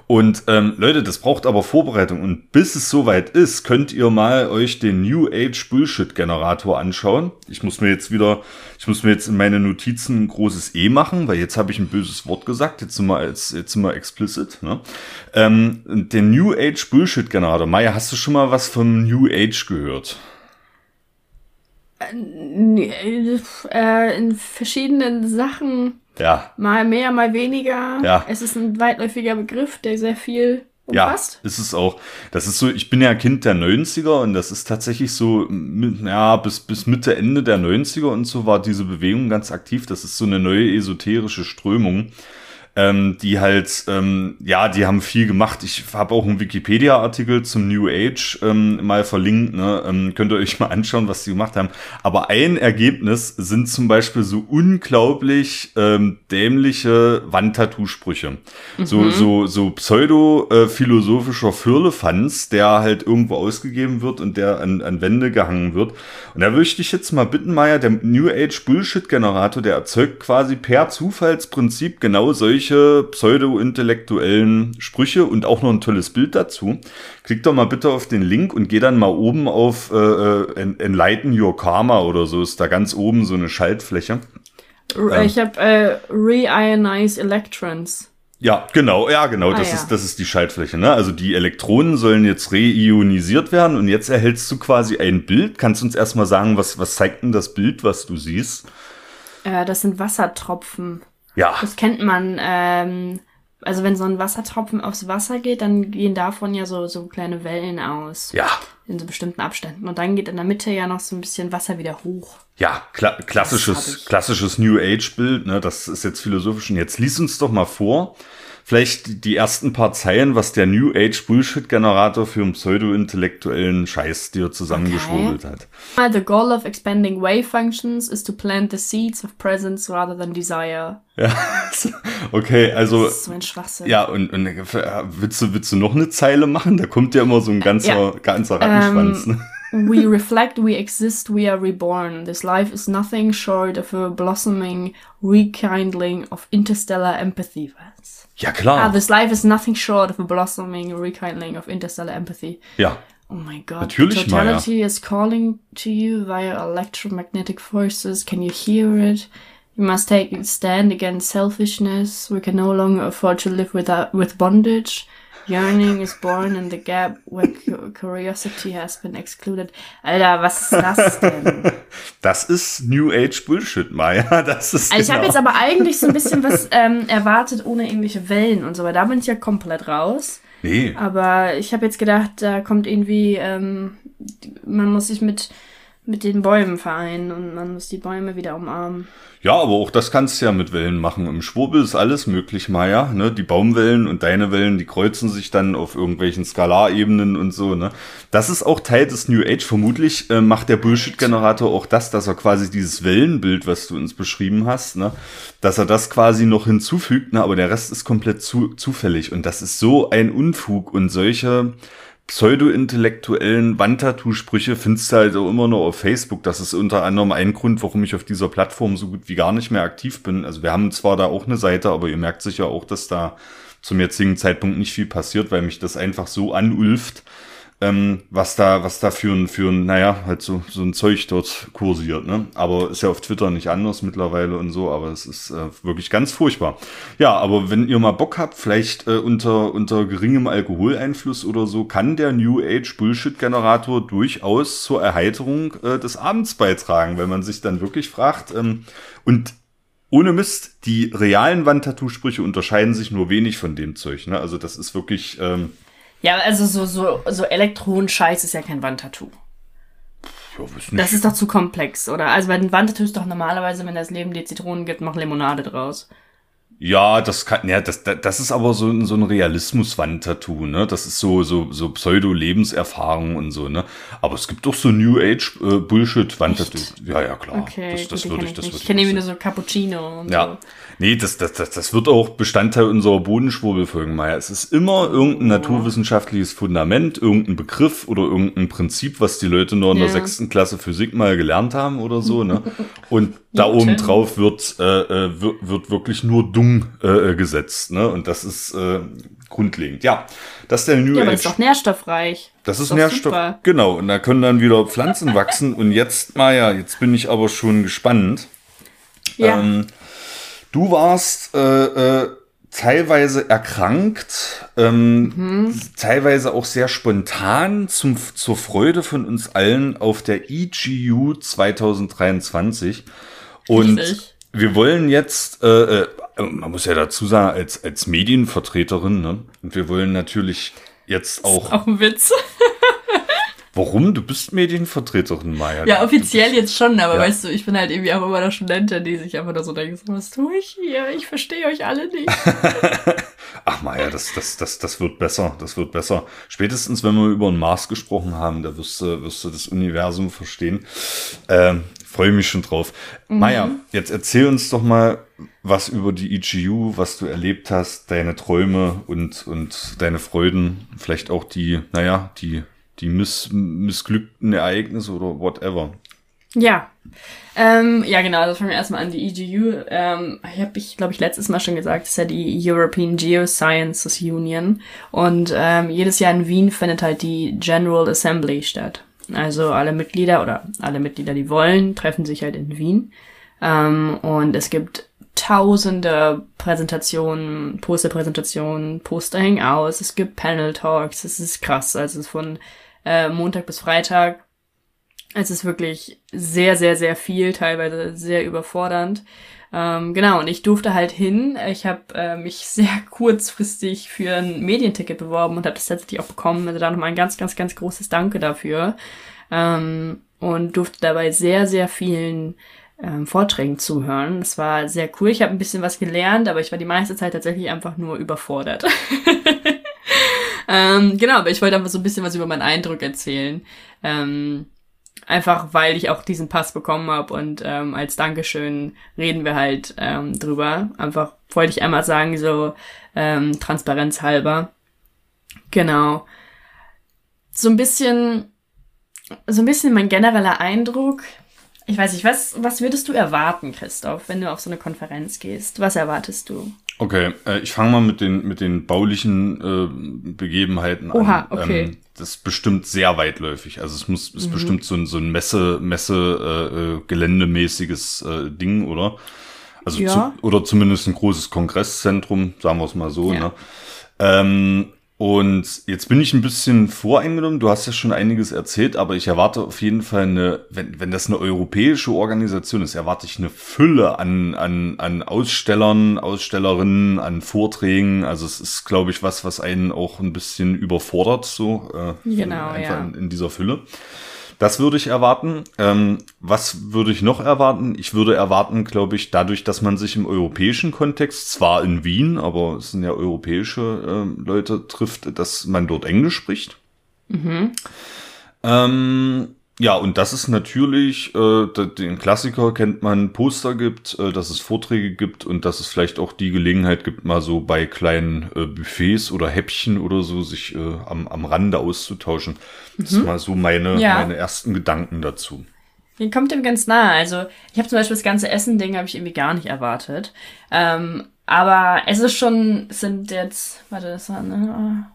Und ähm, Leute, das braucht aber Vorbereitung. Und bis es soweit ist, könnt ihr mal euch den New Age Bullshit Generator anschauen. Ich muss mir jetzt wieder, ich muss mir jetzt in meine Notizen ein großes E machen, weil jetzt habe ich ein böses Wort gesagt. Jetzt sind wir, als, jetzt sind wir explicit. Ne? Ähm, den New Age Bullshit Generator. Maya, hast du schon mal was vom New Age gehört? Äh, äh in verschiedenen Sachen ja. Mal mehr, mal weniger. Ja. Es ist ein weitläufiger Begriff, der sehr viel umfasst. Ja, ist es auch. Das ist so, ich bin ja Kind der 90er und das ist tatsächlich so, ja, bis, bis Mitte, Ende der 90er und so war diese Bewegung ganz aktiv. Das ist so eine neue esoterische Strömung ähm, die halt, ähm, ja, die haben viel gemacht. Ich habe auch einen Wikipedia-Artikel zum New Age ähm, mal verlinkt, ne? ähm, könnt ihr euch mal anschauen, was die gemacht haben. Aber ein Ergebnis sind zum Beispiel so unglaublich ähm, dämliche Wandtattoo-Sprüche. Mhm. So, so, so pseudo-philosophischer Firlefanz, der halt irgendwo ausgegeben wird und der an, an Wände gehangen wird. Und da würde ich dich jetzt mal bitten, Maya, der New Age Bullshit-Generator, der erzeugt quasi per Zufallsprinzip genau solche solche pseudo-intellektuellen Sprüche und auch noch ein tolles Bild dazu. Klick doch mal bitte auf den Link und geh dann mal oben auf äh, äh Enlighten Your Karma oder so. Ist da ganz oben so eine Schaltfläche. Ich habe äh, Reionize Electrons. Ja, genau, ja, genau, ah, das ja. ist das ist die Schaltfläche, ne? Also die Elektronen sollen jetzt reionisiert werden und jetzt erhältst du quasi ein Bild. Kannst du uns erstmal sagen, was was zeigt denn das Bild, was du siehst? Äh, das sind Wassertropfen. Ja. Das kennt man ähm also wenn so ein Wassertropfen aufs Wasser geht, dann gehen davon ja so, so kleine Wellen aus. Ja. In so bestimmten Abständen. Und dann geht in der Mitte ja noch so ein bisschen Wasser wieder hoch. Ja, kla klassisches, klassisches New Age-Bild, ne? Das ist jetzt philosophisch. Und jetzt lies uns doch mal vor, vielleicht die ersten paar Zeilen, was der New Age Bullshit Generator für einen pseudo-intellektuellen Scheiß dir zusammengeschwurbelt okay. hat. The goal of expanding wave functions is to plant the seeds of presence rather than desire. Ja, okay, also. Das ist so ein Schwachsinn. Ja, und, und willst, du, willst du noch eine Zeile machen? Da kommt ja immer so ein ganzer, ja. ganzer Rattenschwanz. Ähm, ne? We reflect, we exist, we are reborn. This life is nothing short of a blossoming rekindling of interstellar empathy. Was? Ja, klar. Ah, this life is nothing short of a blossoming rekindling of interstellar empathy. Ja. Oh my god. Natürlich, Totality Maya. is calling to you via electromagnetic forces. Can you hear it? You must take a stand against selfishness. We can no longer afford to live without with bondage. Yearning is born in the gap where curiosity has been excluded. Alter, was ist das denn? Das ist New Age Bullshit, Maya. Das ist. Also genau. ich habe jetzt aber eigentlich so ein bisschen was ähm, erwartet, ohne irgendwelche Wellen und so, weil da bin ich ja komplett raus. Nee. Aber ich habe jetzt gedacht, da kommt irgendwie, ähm, man muss sich mit mit den Bäumen vereinen und man muss die Bäume wieder umarmen. Ja, aber auch das kannst du ja mit Wellen machen. Im Schwurbel ist alles möglich, Maya. Ne? Die Baumwellen und deine Wellen, die kreuzen sich dann auf irgendwelchen Skalarebenen und so. Ne? Das ist auch Teil des New Age. Vermutlich äh, macht der Bullshit-Generator auch das, dass er quasi dieses Wellenbild, was du uns beschrieben hast, ne? dass er das quasi noch hinzufügt. Ne? Aber der Rest ist komplett zu, zufällig. Und das ist so ein Unfug und solche pseudo-intellektuellen Wandtattoo-Sprüche findest du halt auch immer nur auf Facebook. Das ist unter anderem ein Grund, warum ich auf dieser Plattform so gut wie gar nicht mehr aktiv bin. Also wir haben zwar da auch eine Seite, aber ihr merkt sicher auch, dass da zum jetzigen Zeitpunkt nicht viel passiert, weil mich das einfach so anulft, ähm, was da, was da für ein, für ein, naja, halt so, so ein Zeug dort kursiert, ne? Aber ist ja auf Twitter nicht anders mittlerweile und so, aber es ist äh, wirklich ganz furchtbar. Ja, aber wenn ihr mal Bock habt, vielleicht äh, unter, unter geringem Alkoholeinfluss oder so, kann der New Age Bullshit Generator durchaus zur Erheiterung äh, des Abends beitragen, wenn man sich dann wirklich fragt, ähm, und ohne Mist, die realen Wandtattoo-Sprüche unterscheiden sich nur wenig von dem Zeug. Ne? Also das ist wirklich, ähm, ja, also so, so, so Elektronenscheiß ist ja kein Wandtattoo. Ja, das ist doch zu komplex, oder? Also bei den Wandtattoo ist doch normalerweise, wenn das Leben dir Zitronen gibt, mach Limonade draus. Ja, das kann, ja, das, das ist aber so, so ein Realismus-Wand-Tattoo, ne? Das ist so, so, so Pseudo-Lebenserfahrung und so, ne? Aber es gibt doch so New Age äh. Ja, ja, klar. Okay, das, das würde ich, das würde ich. Ich kenne irgendwie nur so Cappuccino und ja. so. Nee, das, das, das, das wird auch Bestandteil unserer Bodenschwurbelfolgen, Maya. Es ist immer irgendein oh. naturwissenschaftliches Fundament, irgendein Begriff oder irgendein Prinzip, was die Leute nur in ja. der sechsten Klasse Physik mal gelernt haben oder so, ne? Und da oben drauf wird, äh, äh, wird, wird wirklich nur Dung äh, gesetzt, ne? Und das ist äh, grundlegend. Ja, das ist der New ja, Age. Aber das ist doch nährstoffreich. Das ist, ist Nährstoff. Super. Genau, und da können dann wieder Pflanzen wachsen. Und jetzt, Maya, jetzt bin ich aber schon gespannt. Ja. Ähm, Du warst äh, äh, teilweise erkrankt, ähm, mhm. teilweise auch sehr spontan zum, zur Freude von uns allen auf der EGU 2023. Und Richtig. wir wollen jetzt, äh, äh, man muss ja dazu sagen, als, als Medienvertreterin, ne? Und wir wollen natürlich jetzt auch. Auch ein Witz. Warum? Du bist Medienvertreterin, Maya. Ja, offiziell jetzt schon, aber ja. weißt du, ich bin halt irgendwie auch immer eine Studentin, die sich einfach nur so denkt, was tue ich hier? Ich verstehe euch alle nicht. Ach Maya, das, das, das, das wird besser, das wird besser. Spätestens, wenn wir über einen Mars gesprochen haben, da wirst du, wirst du das Universum verstehen. Ähm, Freue mich schon drauf. Mhm. Maya, jetzt erzähl uns doch mal was über die EGU, was du erlebt hast, deine Träume und, und deine Freuden, vielleicht auch die, naja, die die miss missglückten Ereignisse oder whatever. Ja. Ähm, ja, genau, das fangen wir erstmal an. Die EGU, ähm, ich habe ich, glaube ich, letztes Mal schon gesagt, ist ja die European Geosciences Union. Und ähm, jedes Jahr in Wien findet halt die General Assembly statt. Also alle Mitglieder oder alle Mitglieder, die wollen, treffen sich halt in Wien. Ähm, und es gibt tausende Präsentationen, Posterpräsentationen, Poster hängen aus, es gibt Panel Talks, es ist krass. Also es ist von äh, Montag bis Freitag. Es ist wirklich sehr, sehr, sehr viel, teilweise sehr überfordernd. Ähm, genau, und ich durfte halt hin. Ich habe äh, mich sehr kurzfristig für ein Medienticket beworben und habe das tatsächlich auch bekommen. Also da nochmal ein ganz, ganz, ganz großes Danke dafür. Ähm, und durfte dabei sehr, sehr vielen ähm, Vorträgen zuhören. Das war sehr cool. Ich habe ein bisschen was gelernt, aber ich war die meiste Zeit tatsächlich einfach nur überfordert. ähm, genau, aber ich wollte einfach so ein bisschen was über meinen Eindruck erzählen. Ähm, einfach weil ich auch diesen Pass bekommen habe und ähm, als Dankeschön reden wir halt ähm, drüber. Einfach wollte ich einmal sagen, so ähm, Transparenz halber. Genau. So ein bisschen, so ein bisschen mein genereller Eindruck ich weiß nicht, was, was würdest du erwarten, Christoph, wenn du auf so eine Konferenz gehst? Was erwartest du? Okay, äh, ich fange mal mit den, mit den baulichen äh, Begebenheiten Oha, an. okay. Ähm, das ist bestimmt sehr weitläufig. Also es muss ist mhm. bestimmt so ein, so ein Messe, Messe äh, äh geländemäßiges äh, Ding, oder? Also ja. zu, oder zumindest ein großes Kongresszentrum, sagen wir es mal so. Ja. Ne? Ähm, und jetzt bin ich ein bisschen voreingenommen. Du hast ja schon einiges erzählt, aber ich erwarte auf jeden Fall eine, wenn, wenn das eine europäische Organisation ist, erwarte ich eine Fülle an, an, an Ausstellern, Ausstellerinnen, an Vorträgen. Also es ist, glaube ich, was, was einen auch ein bisschen überfordert, so äh, genau, einfach ja. in, in dieser Fülle. Das würde ich erwarten. Ähm, was würde ich noch erwarten? Ich würde erwarten, glaube ich, dadurch, dass man sich im europäischen Kontext, zwar in Wien, aber es sind ja europäische äh, Leute, trifft, dass man dort Englisch spricht. Mhm. Ähm, ja, und das ist natürlich, äh, den Klassiker kennt man, Poster gibt, äh, dass es Vorträge gibt und dass es vielleicht auch die Gelegenheit gibt, mal so bei kleinen äh, Buffets oder Häppchen oder so sich äh, am, am Rande auszutauschen. Mhm. Das ist mal so meine, ja. meine ersten Gedanken dazu. Die kommt dem ganz nahe. Also ich habe zum Beispiel das ganze Essen-Ding habe ich irgendwie gar nicht erwartet. Ähm, aber es ist schon, sind jetzt, warte, das war, ne,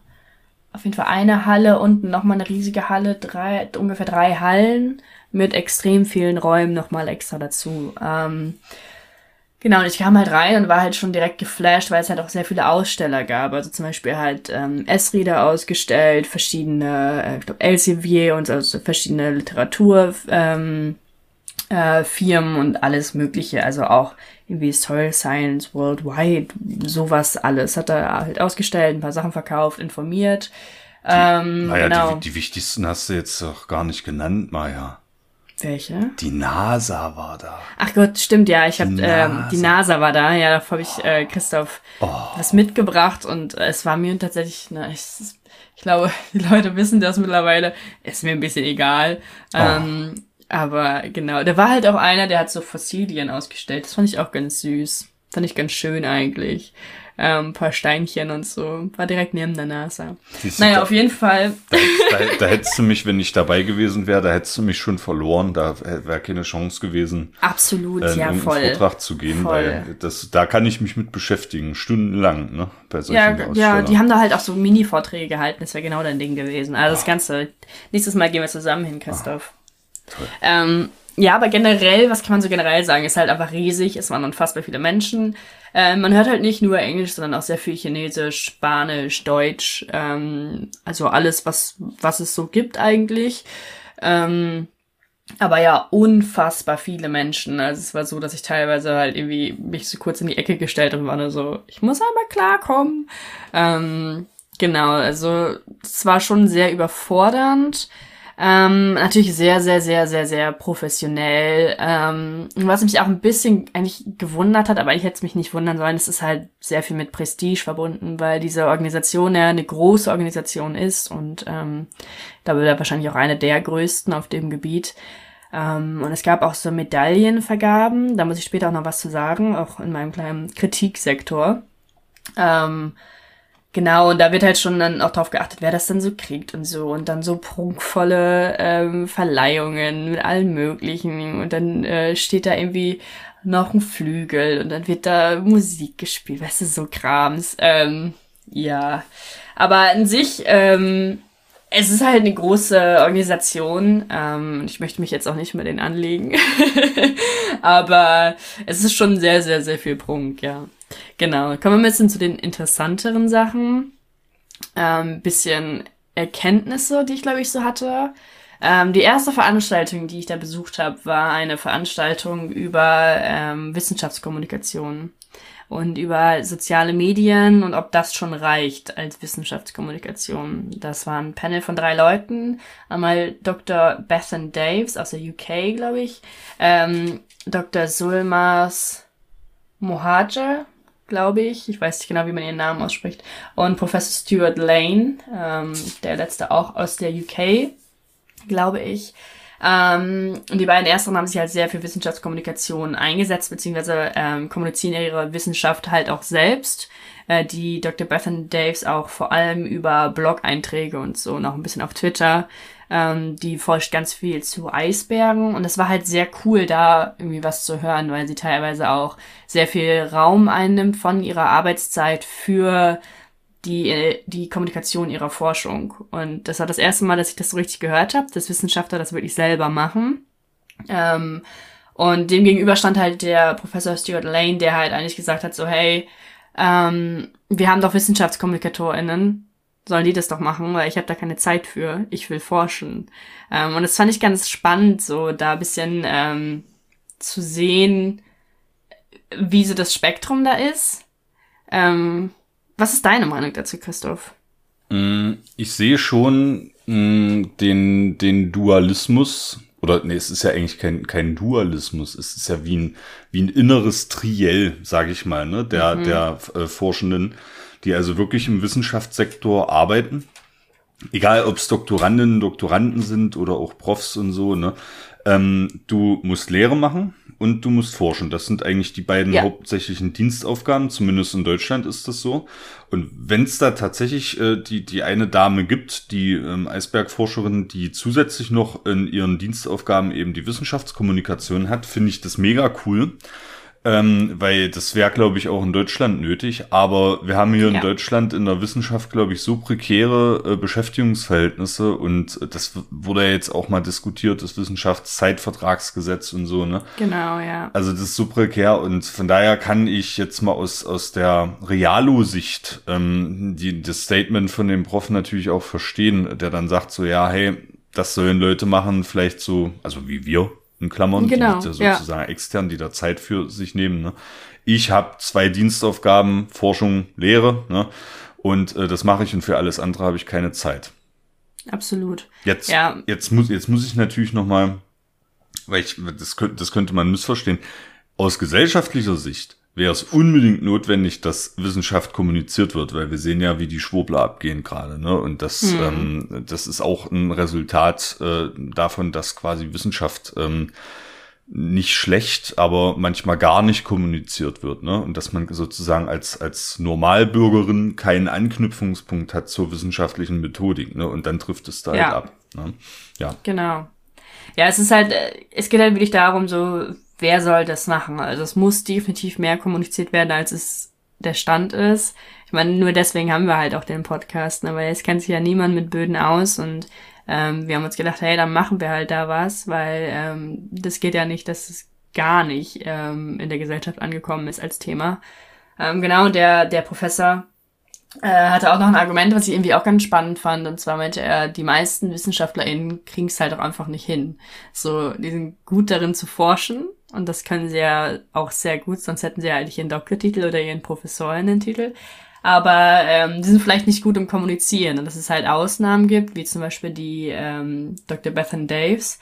auf jeden Fall eine Halle, unten nochmal eine riesige Halle, drei, ungefähr drei Hallen mit extrem vielen Räumen nochmal extra dazu. Ähm, genau, und ich kam halt rein und war halt schon direkt geflasht, weil es halt auch sehr viele Aussteller gab. Also zum Beispiel halt ähm, S-Reader ausgestellt, verschiedene, äh, ich glaube Elsevier und also verschiedene Literatur. Ähm, äh, Firmen und alles Mögliche, also auch irgendwie Soil Science Worldwide, sowas alles hat er halt ausgestellt, ein paar Sachen verkauft, informiert. Die, ähm, naja, genau. die, die wichtigsten hast du jetzt doch gar nicht genannt, Maja. Welche? Die NASA war da. Ach Gott, stimmt, ja. Ich habe die, ähm, die NASA war da. Ja, da habe ich äh, Christoph oh. was mitgebracht und äh, es war mir tatsächlich, na, ich, ich glaube, die Leute wissen das mittlerweile. Ist mir ein bisschen egal. Oh. Ähm, aber genau, der war halt auch einer, der hat so Fossilien ausgestellt. Das fand ich auch ganz süß. Fand ich ganz schön eigentlich. Ähm, ein paar Steinchen und so. War direkt neben der NASA. Siehst naja, da, auf jeden Fall. Da, da, da, hättest du mich, wenn ich dabei gewesen wäre, da hättest du mich schon verloren. Da wäre keine Chance gewesen. Absolut, äh, ja, voll. Vortrag zu gehen, voll. weil das, da kann ich mich mit beschäftigen, stundenlang, ne? Bei solchen ja, ja, die haben da halt auch so Mini-Vorträge gehalten. Das wäre genau dein Ding gewesen. Also das Ganze. Nächstes Mal gehen wir zusammen hin, Christoph. Ähm, ja, aber generell, was kann man so generell sagen, ist halt einfach riesig. Es waren unfassbar viele Menschen. Äh, man hört halt nicht nur Englisch, sondern auch sehr viel Chinesisch, Spanisch, Deutsch. Ähm, also alles, was, was es so gibt eigentlich. Ähm, aber ja, unfassbar viele Menschen. Also es war so, dass ich teilweise halt irgendwie mich so kurz in die Ecke gestellt und war nur so, ich muss einmal klarkommen. Ähm, genau, also es war schon sehr überfordernd. Ähm, natürlich sehr, sehr, sehr, sehr, sehr professionell. Ähm, was mich auch ein bisschen eigentlich gewundert hat, aber ich hätte es mich nicht wundern sollen, es ist halt sehr viel mit Prestige verbunden, weil diese Organisation ja eine große Organisation ist und ähm, da wird wahrscheinlich auch eine der größten auf dem Gebiet. Ähm, und es gab auch so Medaillenvergaben, da muss ich später auch noch was zu sagen, auch in meinem kleinen Kritiksektor. Ähm, Genau, und da wird halt schon dann auch drauf geachtet, wer das dann so kriegt und so. Und dann so prunkvolle ähm, Verleihungen mit allen möglichen. Und dann äh, steht da irgendwie noch ein Flügel und dann wird da Musik gespielt, weißt du, so Krams. Ähm, ja. Aber an sich, ähm, es ist halt eine große Organisation. Ähm, ich möchte mich jetzt auch nicht mit denen anlegen. Aber es ist schon sehr, sehr, sehr viel Prunk, ja. Genau. Kommen wir jetzt zu den interessanteren Sachen. Ähm, bisschen Erkenntnisse, die ich, glaube ich, so hatte. Ähm, die erste Veranstaltung, die ich da besucht habe, war eine Veranstaltung über ähm, Wissenschaftskommunikation und über soziale Medien und ob das schon reicht als Wissenschaftskommunikation. Das war ein Panel von drei Leuten. Einmal Dr. Bethan Daves aus der UK, glaube ich, ähm, Dr. Sulmas Mohajer, glaube ich. Ich weiß nicht genau, wie man ihren Namen ausspricht. Und Professor Stuart Lane, ähm, der letzte auch aus der UK, glaube ich. Ähm, und die beiden Ersteren haben sich halt sehr für Wissenschaftskommunikation eingesetzt, beziehungsweise ähm, kommunizieren ihre Wissenschaft halt auch selbst. Äh, die Dr. Bethan Daves auch vor allem über Blog-Einträge und so, noch ein bisschen auf Twitter. Ähm, die forscht ganz viel zu Eisbergen und es war halt sehr cool, da irgendwie was zu hören, weil sie teilweise auch sehr viel Raum einnimmt von ihrer Arbeitszeit für die, die Kommunikation ihrer Forschung. Und das war das erste Mal, dass ich das so richtig gehört habe, dass Wissenschaftler das wirklich selber machen. Ähm, und dem gegenüber stand halt der Professor Stuart Lane, der halt eigentlich gesagt hat, so, hey, ähm, wir haben doch WissenschaftskommunikatorInnen, sollen die das doch machen, weil ich habe da keine Zeit für, ich will forschen. Ähm, und das fand ich ganz spannend, so da ein bisschen ähm, zu sehen, wie so das Spektrum da ist. Ähm, was ist deine Meinung dazu, Christoph? Mm, ich sehe schon mm, den, den Dualismus, oder nee, es ist ja eigentlich kein, kein Dualismus, es ist ja wie ein, wie ein inneres Triell, sage ich mal, ne, der, mhm. der äh, Forschenden, die also wirklich im Wissenschaftssektor arbeiten. Egal, ob es Doktorandinnen, Doktoranden sind oder auch Profs und so, ne. Ähm, du musst Lehre machen, und du musst forschen. Das sind eigentlich die beiden ja. hauptsächlichen Dienstaufgaben, zumindest in Deutschland ist das so. Und wenn es da tatsächlich äh, die, die eine Dame gibt, die ähm, Eisbergforscherin, die zusätzlich noch in ihren Dienstaufgaben eben die Wissenschaftskommunikation hat, finde ich das mega cool ähm, weil das wäre, glaube ich, auch in Deutschland nötig. Aber wir haben hier ja. in Deutschland in der Wissenschaft, glaube ich, so prekäre äh, Beschäftigungsverhältnisse und das wurde ja jetzt auch mal diskutiert, das Wissenschaftszeitvertragsgesetz und so, ne? Genau, ja. Also das ist so prekär und von daher kann ich jetzt mal aus, aus der Realo-Sicht ähm, die, das Statement von dem Prof natürlich auch verstehen, der dann sagt so, ja, hey, das sollen Leute machen, vielleicht so, also wie wir, in Klammern, genau, die sozusagen ja. extern, die da Zeit für sich nehmen. Ne? Ich habe zwei Dienstaufgaben, Forschung, Lehre, ne? und äh, das mache ich und für alles andere habe ich keine Zeit. Absolut. Jetzt, ja. jetzt muss, jetzt muss ich natürlich noch mal, weil ich, das könnte, das könnte man missverstehen. Aus gesellschaftlicher Sicht wäre es unbedingt notwendig, dass Wissenschaft kommuniziert wird, weil wir sehen ja, wie die Schwurbler abgehen gerade. Ne? Und das, hm. ähm, das ist auch ein Resultat äh, davon, dass quasi Wissenschaft ähm, nicht schlecht, aber manchmal gar nicht kommuniziert wird, ne? Und dass man sozusagen als als Normalbürgerin keinen Anknüpfungspunkt hat zur wissenschaftlichen Methodik, ne? Und dann trifft es da ja. halt ab. Ne? Ja. Genau. Ja, es ist halt, äh, es geht halt wirklich darum, so wer soll das machen? Also es muss definitiv mehr kommuniziert werden, als es der Stand ist. Ich meine, nur deswegen haben wir halt auch den Podcast, ne? weil es kennt sich ja niemand mit Böden aus und ähm, wir haben uns gedacht, hey, dann machen wir halt da was, weil ähm, das geht ja nicht, dass es gar nicht ähm, in der Gesellschaft angekommen ist als Thema. Ähm, genau, der, der Professor äh, hatte auch noch ein Argument, was ich irgendwie auch ganz spannend fand. Und zwar meinte er, die meisten WissenschaftlerInnen kriegen es halt auch einfach nicht hin. So, die sind gut darin zu forschen, und das können sie ja auch sehr gut, sonst hätten sie ja eigentlich ihren Doktortitel oder ihren Professorinnen-Titel. Aber ähm, die sind vielleicht nicht gut im Kommunizieren und dass es halt Ausnahmen gibt, wie zum Beispiel die ähm, Dr. Bethan Daves.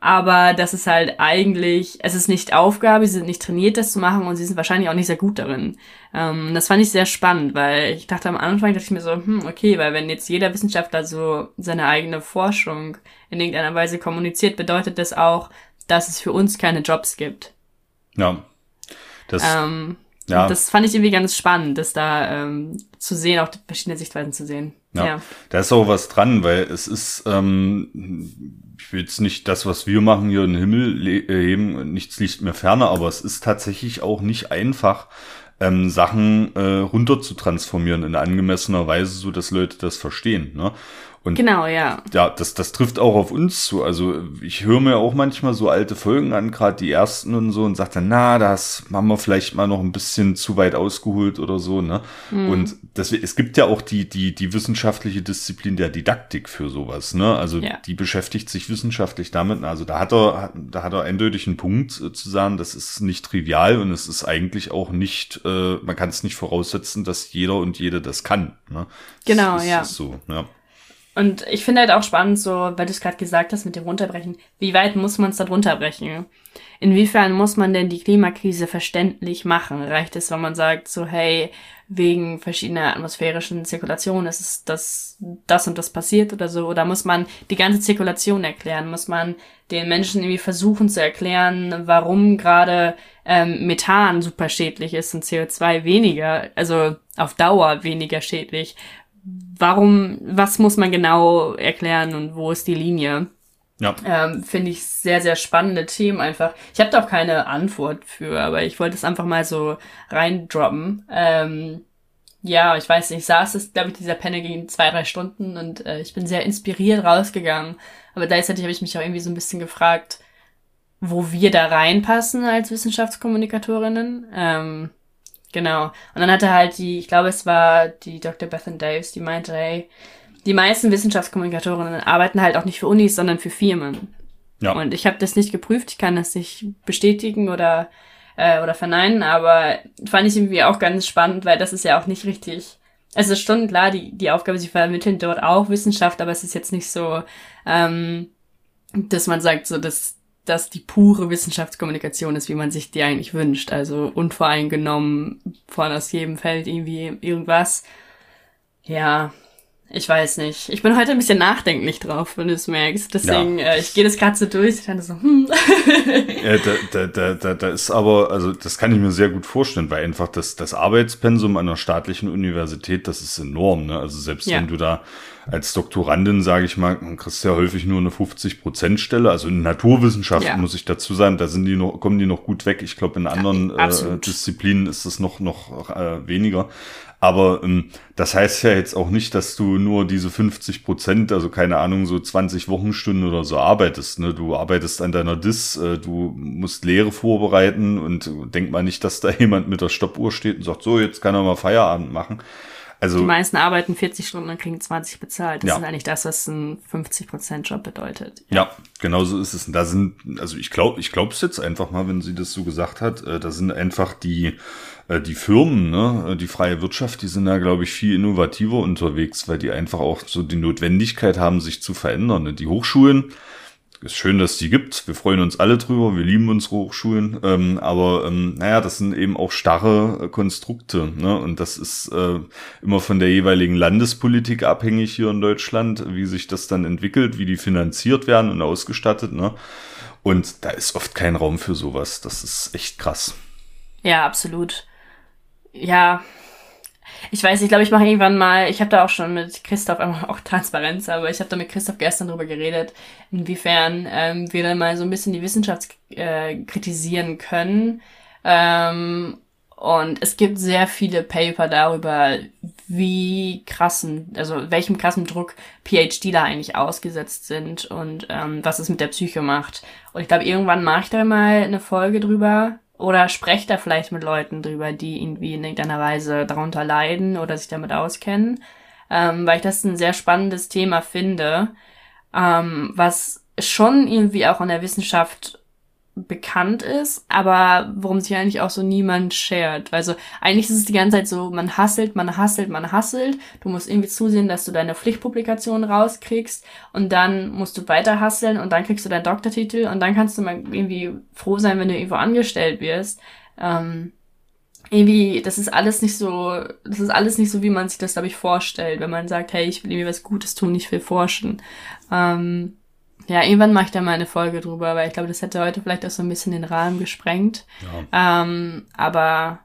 Aber das ist halt eigentlich, es ist nicht Aufgabe, sie sind nicht trainiert, das zu machen und sie sind wahrscheinlich auch nicht sehr gut darin. Ähm, das fand ich sehr spannend, weil ich dachte am Anfang, dachte ich mir so, hm, okay, weil wenn jetzt jeder Wissenschaftler so seine eigene Forschung in irgendeiner Weise kommuniziert, bedeutet das auch, dass es für uns keine Jobs gibt. Ja. Das, ähm, ja. das fand ich irgendwie ganz spannend, das da ähm, zu sehen, auch verschiedene Sichtweisen zu sehen. Ja, ja. da ist auch was dran, weil es ist, ähm, ich will jetzt nicht das, was wir machen, hier in den Himmel heben, nichts liegt mir ferner, aber es ist tatsächlich auch nicht einfach, ähm, Sachen äh, runter zu transformieren in angemessener Weise, so dass Leute das verstehen. Ne? Und genau, ja. Ja, das, das trifft auch auf uns zu. Also ich höre mir auch manchmal so alte Folgen an, gerade die ersten und so, und sage dann, na, das haben wir vielleicht mal noch ein bisschen zu weit ausgeholt oder so, ne? Mhm. Und das, es gibt ja auch die, die, die wissenschaftliche Disziplin der Didaktik für sowas, ne? Also ja. die beschäftigt sich wissenschaftlich damit. Also da hat er, da hat er eindeutig einen Punkt äh, zu sagen, das ist nicht trivial und es ist eigentlich auch nicht, äh, man kann es nicht voraussetzen, dass jeder und jede das kann. Ne? Genau, das, ja. Ist so, ja. Und ich finde halt auch spannend, so, weil du es gerade gesagt hast mit dem Runterbrechen, wie weit muss man es da runterbrechen? Inwiefern muss man denn die Klimakrise verständlich machen? Reicht es, wenn man sagt, so, hey, wegen verschiedener atmosphärischen Zirkulationen ist es das, das und das passiert oder so? Oder muss man die ganze Zirkulation erklären? Muss man den Menschen irgendwie versuchen zu erklären, warum gerade ähm, Methan super schädlich ist und CO2 weniger, also auf Dauer weniger schädlich? Warum, was muss man genau erklären und wo ist die Linie? Ja. Ähm, Finde ich sehr, sehr spannende Themen einfach. Ich habe da auch keine Antwort für, aber ich wollte es einfach mal so reindroppen. Ähm, ja, ich weiß nicht, ich saß es, glaube ich, dieser Panel ging zwei, drei Stunden und äh, ich bin sehr inspiriert rausgegangen. Aber gleichzeitig habe ich mich auch irgendwie so ein bisschen gefragt, wo wir da reinpassen als Wissenschaftskommunikatorinnen. Ähm, Genau. Und dann hatte halt die, ich glaube, es war die Dr. Bethan Davis, die meinte, hey, die meisten Wissenschaftskommunikatorinnen arbeiten halt auch nicht für Unis, sondern für Firmen. Ja. Und ich habe das nicht geprüft, ich kann das nicht bestätigen oder äh, oder verneinen, aber fand ich irgendwie auch ganz spannend, weil das ist ja auch nicht richtig. Also schon klar, die die Aufgabe, sie vermitteln dort auch Wissenschaft, aber es ist jetzt nicht so, ähm, dass man sagt, so dass das die pure Wissenschaftskommunikation ist, wie man sich die eigentlich wünscht. Also unvoreingenommen von aus jedem Feld irgendwie irgendwas. Ja, ich weiß nicht. Ich bin heute ein bisschen nachdenklich drauf, wenn du es merkst. Deswegen, ja. äh, ich gehe das gerade so durch. Ich dachte so, hm. ja, da, da, da, da, da ist aber, also das kann ich mir sehr gut vorstellen, weil einfach das, das Arbeitspensum einer staatlichen Universität, das ist enorm. Ne? Also selbst ja. wenn du da als Doktorandin, sage ich mal, kriegst du ja häufig nur eine 50-Prozent-Stelle. Also in Naturwissenschaften ja. muss ich dazu sagen, da sind die noch, kommen die noch gut weg. Ich glaube, in anderen äh, Disziplinen ist es noch, noch äh, weniger. Aber ähm, das heißt ja jetzt auch nicht, dass du nur diese 50 Prozent, also keine Ahnung, so 20 Wochenstunden oder so arbeitest. Ne? Du arbeitest an deiner Dis, äh, du musst Lehre vorbereiten und denk mal nicht, dass da jemand mit der Stoppuhr steht und sagt, so, jetzt kann er mal Feierabend machen. Also, die meisten arbeiten 40 Stunden und kriegen 20 bezahlt. Das ja. ist eigentlich das, was ein 50%-Job bedeutet. Ja. ja, genau so ist es. Und da sind, also ich glaube, ich glaube es jetzt einfach mal, wenn sie das so gesagt hat, äh, da sind einfach die, äh, die Firmen, ne, äh, die freie Wirtschaft, die sind da, glaube ich, viel innovativer unterwegs, weil die einfach auch so die Notwendigkeit haben, sich zu verändern. Ne? Die Hochschulen, ist schön, dass die gibt. Wir freuen uns alle drüber. Wir lieben unsere Hochschulen. Ähm, aber ähm, naja, das sind eben auch starre äh, Konstrukte. Ne? Und das ist äh, immer von der jeweiligen Landespolitik abhängig hier in Deutschland, wie sich das dann entwickelt, wie die finanziert werden und ausgestattet. Ne? Und da ist oft kein Raum für sowas. Das ist echt krass. Ja, absolut. Ja, ich weiß, ich glaube, ich mache irgendwann mal, ich habe da auch schon mit Christoph, auch Transparenz, aber ich habe da mit Christoph gestern drüber geredet, inwiefern ähm, wir dann mal so ein bisschen die Wissenschaft äh, kritisieren können. Ähm, und es gibt sehr viele Paper darüber, wie krassen, also welchem krassen Druck PhD da eigentlich ausgesetzt sind und ähm, was es mit der Psyche macht. Und ich glaube, irgendwann mache ich da mal eine Folge drüber, oder sprecht da vielleicht mit Leuten drüber, die irgendwie in irgendeiner Weise darunter leiden oder sich damit auskennen, ähm, weil ich das ein sehr spannendes Thema finde, ähm, was schon irgendwie auch in der Wissenschaft bekannt ist, aber worum sich eigentlich auch so niemand shared. Also eigentlich ist es die ganze Zeit so, man hasselt, man hasselt, man hasselt. Du musst irgendwie zusehen, dass du deine Pflichtpublikation rauskriegst und dann musst du weiter hasseln und dann kriegst du deinen Doktortitel und dann kannst du mal irgendwie froh sein, wenn du irgendwo angestellt wirst. Ähm, irgendwie, das ist alles nicht so, das ist alles nicht so, wie man sich das, glaube ich, vorstellt, wenn man sagt, hey, ich will irgendwie was Gutes tun, ich will forschen. Ähm, ja, irgendwann mache ich da mal eine Folge drüber, weil ich glaube, das hätte heute vielleicht auch so ein bisschen den Rahmen gesprengt. Ja. Ähm, aber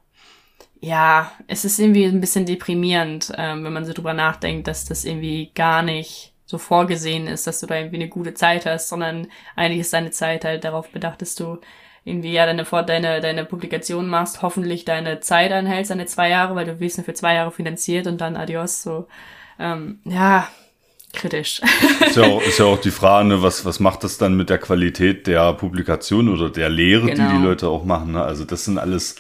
ja, es ist irgendwie ein bisschen deprimierend, ähm, wenn man so drüber nachdenkt, dass das irgendwie gar nicht so vorgesehen ist, dass du da irgendwie eine gute Zeit hast, sondern eigentlich ist deine Zeit halt darauf bedacht, dass du irgendwie ja deine, deine, deine Publikation machst, hoffentlich deine Zeit anhältst, deine zwei Jahre, weil du wirst nur für zwei Jahre finanziert und dann adios, so. Ähm, ja, kritisch. Ist ja auch, ist ja auch die Frage, ne, was, was macht das dann mit der Qualität der Publikation oder der Lehre, genau. die die genau. Leute auch machen. Ne? Also das sind alles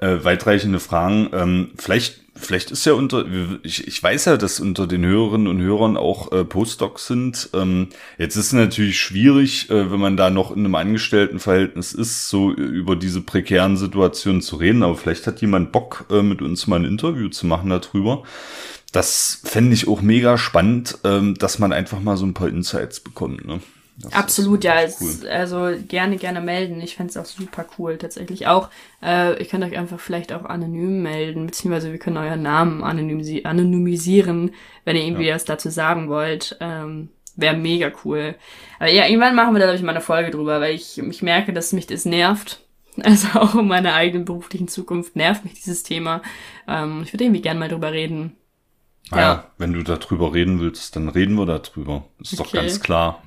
äh, weitreichende Fragen. Ähm, vielleicht, vielleicht ist ja unter, ich, ich weiß ja, dass unter den Hörerinnen und Hörern auch äh, Postdocs sind. Ähm, jetzt ist es natürlich schwierig, äh, wenn man da noch in einem Angestelltenverhältnis ist, so über diese prekären Situationen zu reden. Aber vielleicht hat jemand Bock, äh, mit uns mal ein Interview zu machen darüber. Das fände ich auch mega spannend, ähm, dass man einfach mal so ein paar Insights bekommt. Ne? Das Absolut, ja. Cool. also gerne, gerne melden. Ich fände es auch super cool tatsächlich. Auch, äh, ihr könnt euch einfach vielleicht auch anonym melden, beziehungsweise wir können euren Namen anonymisi anonymisieren, wenn ihr irgendwie ja. was dazu sagen wollt. Ähm, Wäre mega cool. Aber ja, irgendwann machen wir da, glaube ich, mal eine Folge drüber, weil ich, ich merke, dass mich das nervt. Also auch in meiner eigenen beruflichen Zukunft nervt mich dieses Thema. Ähm, ich würde irgendwie gerne mal drüber reden. Naja, ja. wenn du darüber reden willst, dann reden wir darüber. Ist okay. doch ganz klar.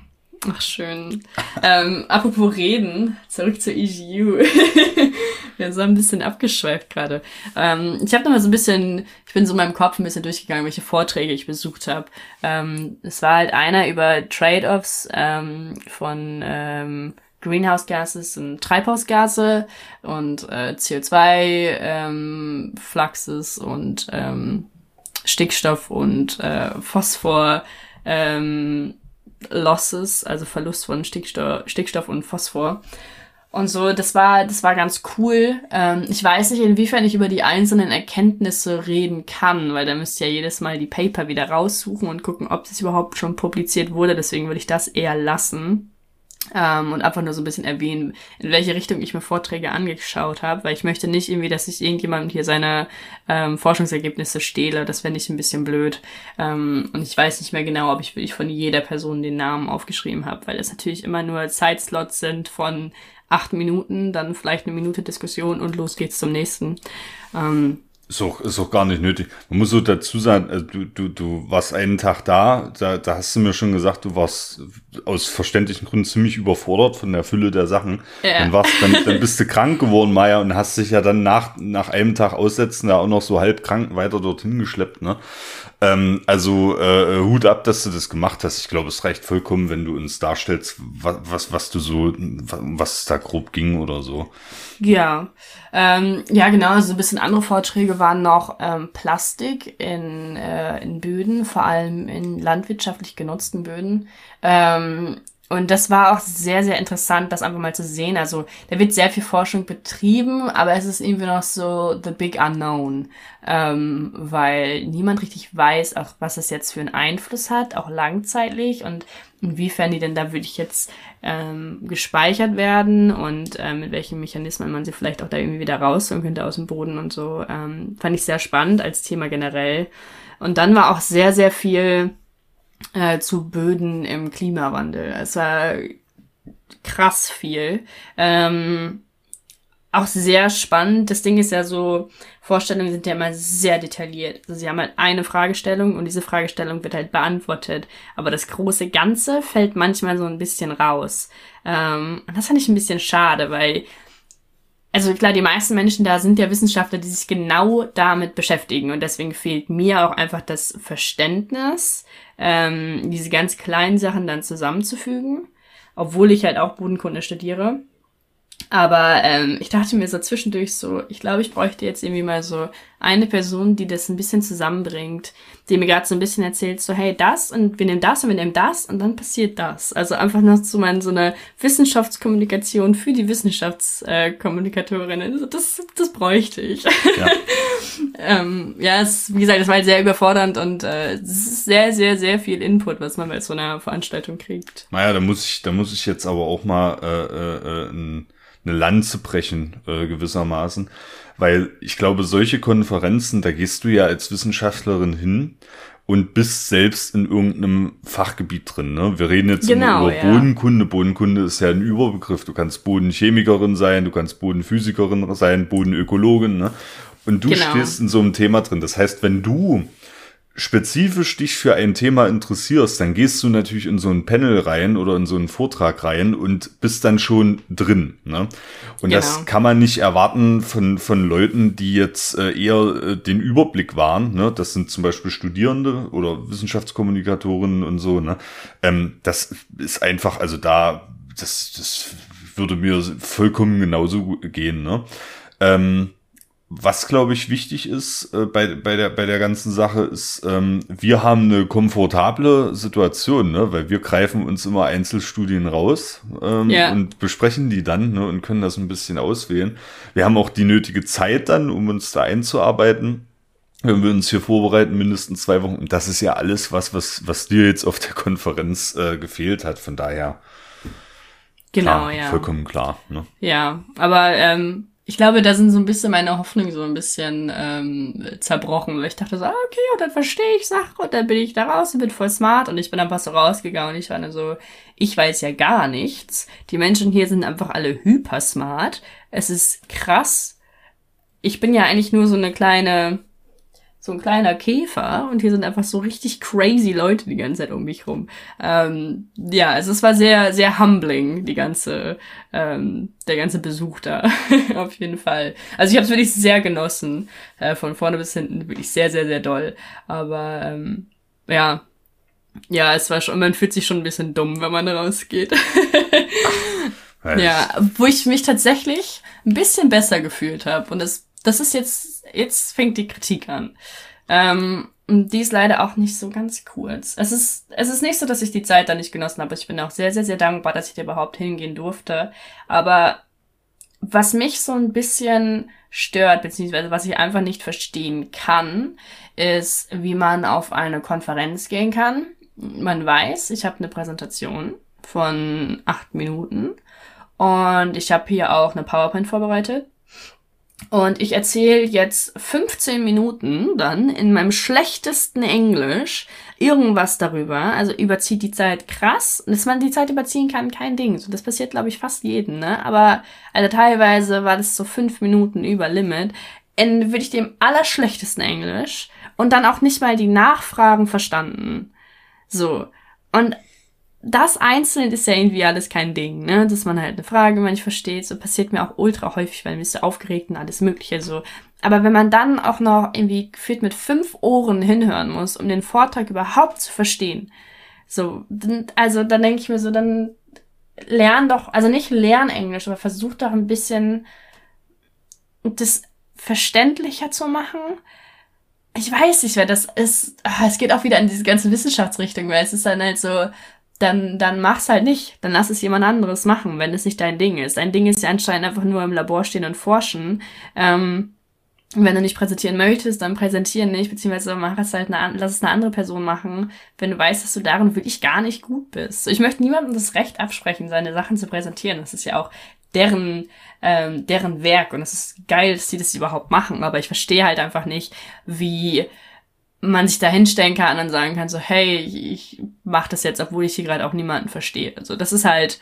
Ach, schön. ähm, apropos reden, zurück zur EGU. Wir sind ein bisschen abgeschweift gerade. Ähm, ich habe noch mal so ein bisschen, ich bin so in meinem Kopf ein bisschen durchgegangen, welche Vorträge ich besucht habe. Ähm, es war halt einer über Trade-offs ähm, von ähm, Greenhouse Gases und Treibhausgase und äh, CO2 ähm, Fluxes und ähm, Stickstoff und äh, Phosphor ähm, Losses, also Verlust von Stickstoff, Stickstoff und Phosphor. Und so, das war, das war ganz cool. Ähm, ich weiß nicht, inwiefern ich über die einzelnen Erkenntnisse reden kann, weil da müsst ihr ja jedes Mal die Paper wieder raussuchen und gucken, ob das überhaupt schon publiziert wurde. Deswegen würde ich das eher lassen ähm, und einfach nur so ein bisschen erwähnen, in welche Richtung ich mir Vorträge angeschaut habe, weil ich möchte nicht irgendwie, dass ich irgendjemand hier seine ähm, Forschungsergebnisse stehle. Das fände ich ein bisschen blöd. Ähm, und ich weiß nicht mehr genau, ob ich wirklich von jeder Person den Namen aufgeschrieben habe, weil es natürlich immer nur Zeitslots sind von acht Minuten, dann vielleicht eine Minute Diskussion und los geht's zum nächsten. Ähm, ist auch, ist auch gar nicht nötig. Man muss so dazu sagen, äh, du, du, du warst einen Tag da, da, da hast du mir schon gesagt, du warst aus verständlichen Gründen ziemlich überfordert von der Fülle der Sachen. Ja. Dann, warst, dann, dann bist du krank geworden, Maya, und hast dich ja dann nach, nach einem Tag aussetzen da auch noch so halb krank weiter dorthin geschleppt, ne? Ähm, also äh, Hut ab, dass du das gemacht hast. Ich glaube, es reicht vollkommen, wenn du uns darstellst, was, was, was du so, was da grob ging oder so. Ja, ähm, ja genau. Also ein bisschen andere Vorträge waren noch ähm, Plastik in, äh, in Böden, vor allem in landwirtschaftlich genutzten Böden. Ähm, und das war auch sehr, sehr interessant, das einfach mal zu sehen. Also da wird sehr viel Forschung betrieben, aber es ist irgendwie noch so the big unknown, ähm, weil niemand richtig weiß, auch was es jetzt für einen Einfluss hat, auch langzeitlich und inwiefern die denn da wirklich jetzt ähm, gespeichert werden und ähm, mit welchen Mechanismen man sie vielleicht auch da irgendwie wieder rausholen könnte aus dem Boden und so. Ähm, fand ich sehr spannend als Thema generell. Und dann war auch sehr, sehr viel äh, zu Böden im Klimawandel. Es war krass viel. Ähm, auch sehr spannend. Das Ding ist ja so, Vorstellungen sind ja immer sehr detailliert. Also sie haben halt eine Fragestellung und diese Fragestellung wird halt beantwortet. Aber das große Ganze fällt manchmal so ein bisschen raus. Ähm, und das fand ich ein bisschen schade, weil also klar, die meisten Menschen da sind ja Wissenschaftler, die sich genau damit beschäftigen und deswegen fehlt mir auch einfach das Verständnis, ähm, diese ganz kleinen Sachen dann zusammenzufügen, obwohl ich halt auch Bodenkunde studiere. Aber ähm, ich dachte mir so zwischendurch so, ich glaube, ich bräuchte jetzt irgendwie mal so eine Person, die das ein bisschen zusammenbringt, die mir gerade so ein bisschen erzählt, so hey, das und wir nehmen das und wir nehmen das und dann passiert das. Also einfach noch so mal so eine Wissenschaftskommunikation für die Wissenschaftskommunikatorinnen. Äh, das, das bräuchte ich. Ja, ähm, ja es, wie gesagt, das war halt sehr überfordernd und äh, es ist sehr, sehr, sehr viel Input, was man bei so einer Veranstaltung kriegt. Naja, da muss ich, da muss ich jetzt aber auch mal äh, äh, ein eine Lanze brechen, äh, gewissermaßen. Weil ich glaube, solche Konferenzen, da gehst du ja als Wissenschaftlerin hin und bist selbst in irgendeinem Fachgebiet drin. Ne? Wir reden jetzt genau, über ja. Bodenkunde. Bodenkunde ist ja ein Überbegriff. Du kannst Bodenchemikerin sein, du kannst Bodenphysikerin sein, Bodenökologin. Ne? Und du genau. stehst in so einem Thema drin. Das heißt, wenn du spezifisch dich für ein Thema interessierst, dann gehst du natürlich in so ein Panel rein oder in so einen Vortrag rein und bist dann schon drin. Ne? Und genau. das kann man nicht erwarten von, von Leuten, die jetzt äh, eher äh, den Überblick waren. Ne? Das sind zum Beispiel Studierende oder Wissenschaftskommunikatorinnen und so. Ne? Ähm, das ist einfach, also da, das, das würde mir vollkommen genauso gehen. Ne? Ähm, was, glaube ich, wichtig ist äh, bei, bei, der, bei der ganzen Sache, ist, ähm, wir haben eine komfortable Situation, ne? weil wir greifen uns immer Einzelstudien raus ähm, ja. und besprechen die dann ne? und können das ein bisschen auswählen. Wir haben auch die nötige Zeit dann, um uns da einzuarbeiten. Wenn wir uns hier vorbereiten, mindestens zwei Wochen. Und das ist ja alles, was, was, was dir jetzt auf der Konferenz äh, gefehlt hat. Von daher. Genau, klar, ja. Vollkommen klar. Ne? Ja, aber ähm, ich glaube, da sind so ein bisschen meine Hoffnungen so ein bisschen ähm, zerbrochen, weil ich dachte so, ah, okay, und dann verstehe ich Sachen und dann bin ich da raus und bin voll smart und ich bin einfach so rausgegangen und ich war dann so, ich weiß ja gar nichts. Die Menschen hier sind einfach alle hyper smart. Es ist krass. Ich bin ja eigentlich nur so eine kleine, so ein kleiner Käfer und hier sind einfach so richtig crazy Leute die ganze Zeit um mich rum. Ähm, ja, also es war sehr, sehr humbling, die ganze, ähm, der ganze Besuch da, auf jeden Fall. Also ich habe es wirklich sehr genossen, äh, von vorne bis hinten, wirklich sehr, sehr, sehr doll. Aber ähm, ja, ja, es war schon, man fühlt sich schon ein bisschen dumm, wenn man rausgeht. ja, wo ich mich tatsächlich ein bisschen besser gefühlt habe und das das ist jetzt, jetzt fängt die Kritik an. Ähm, die ist leider auch nicht so ganz kurz. Es ist, es ist nicht so, dass ich die Zeit da nicht genossen habe. Ich bin auch sehr, sehr, sehr dankbar, dass ich da überhaupt hingehen durfte. Aber was mich so ein bisschen stört, beziehungsweise was ich einfach nicht verstehen kann, ist, wie man auf eine Konferenz gehen kann. Man weiß, ich habe eine Präsentation von acht Minuten und ich habe hier auch eine PowerPoint vorbereitet. Und ich erzähle jetzt 15 Minuten dann in meinem schlechtesten Englisch irgendwas darüber. Also überzieht die Zeit krass. Dass man die Zeit überziehen kann, kein Ding. So, das passiert, glaube ich, fast jeden, ne? Aber also teilweise war das so fünf Minuten über Limit. In würde ich dem allerschlechtesten Englisch und dann auch nicht mal die Nachfragen verstanden. So. Und das einzeln ist ja irgendwie alles kein Ding, ne? Dass man halt eine Frage man nicht versteht. So passiert mir auch ultra häufig, weil mir ist so aufgeregt und alles Mögliche so. Aber wenn man dann auch noch irgendwie gefühlt mit fünf Ohren hinhören muss, um den Vortrag überhaupt zu verstehen, so, also dann denke ich mir so, dann lern doch, also nicht lern Englisch, aber versuch doch ein bisschen das verständlicher zu machen. Ich weiß nicht, wer das ist. Ah, es geht auch wieder in diese ganze Wissenschaftsrichtung, weil es ist dann halt so, dann, dann mach's halt nicht. Dann lass es jemand anderes machen, wenn es nicht dein Ding ist. Dein Ding ist ja anscheinend einfach nur im Labor stehen und forschen. Ähm, wenn du nicht präsentieren möchtest, dann präsentieren nicht, beziehungsweise mach es halt eine, lass es eine andere Person machen, wenn du weißt, dass du darin wirklich gar nicht gut bist. Ich möchte niemandem das Recht absprechen, seine Sachen zu präsentieren. Das ist ja auch deren, ähm, deren Werk und es ist geil, dass sie das überhaupt machen, aber ich verstehe halt einfach nicht, wie man sich da hinstellen kann und sagen kann, so, hey, ich mach das jetzt, obwohl ich hier gerade auch niemanden verstehe. Also das ist halt,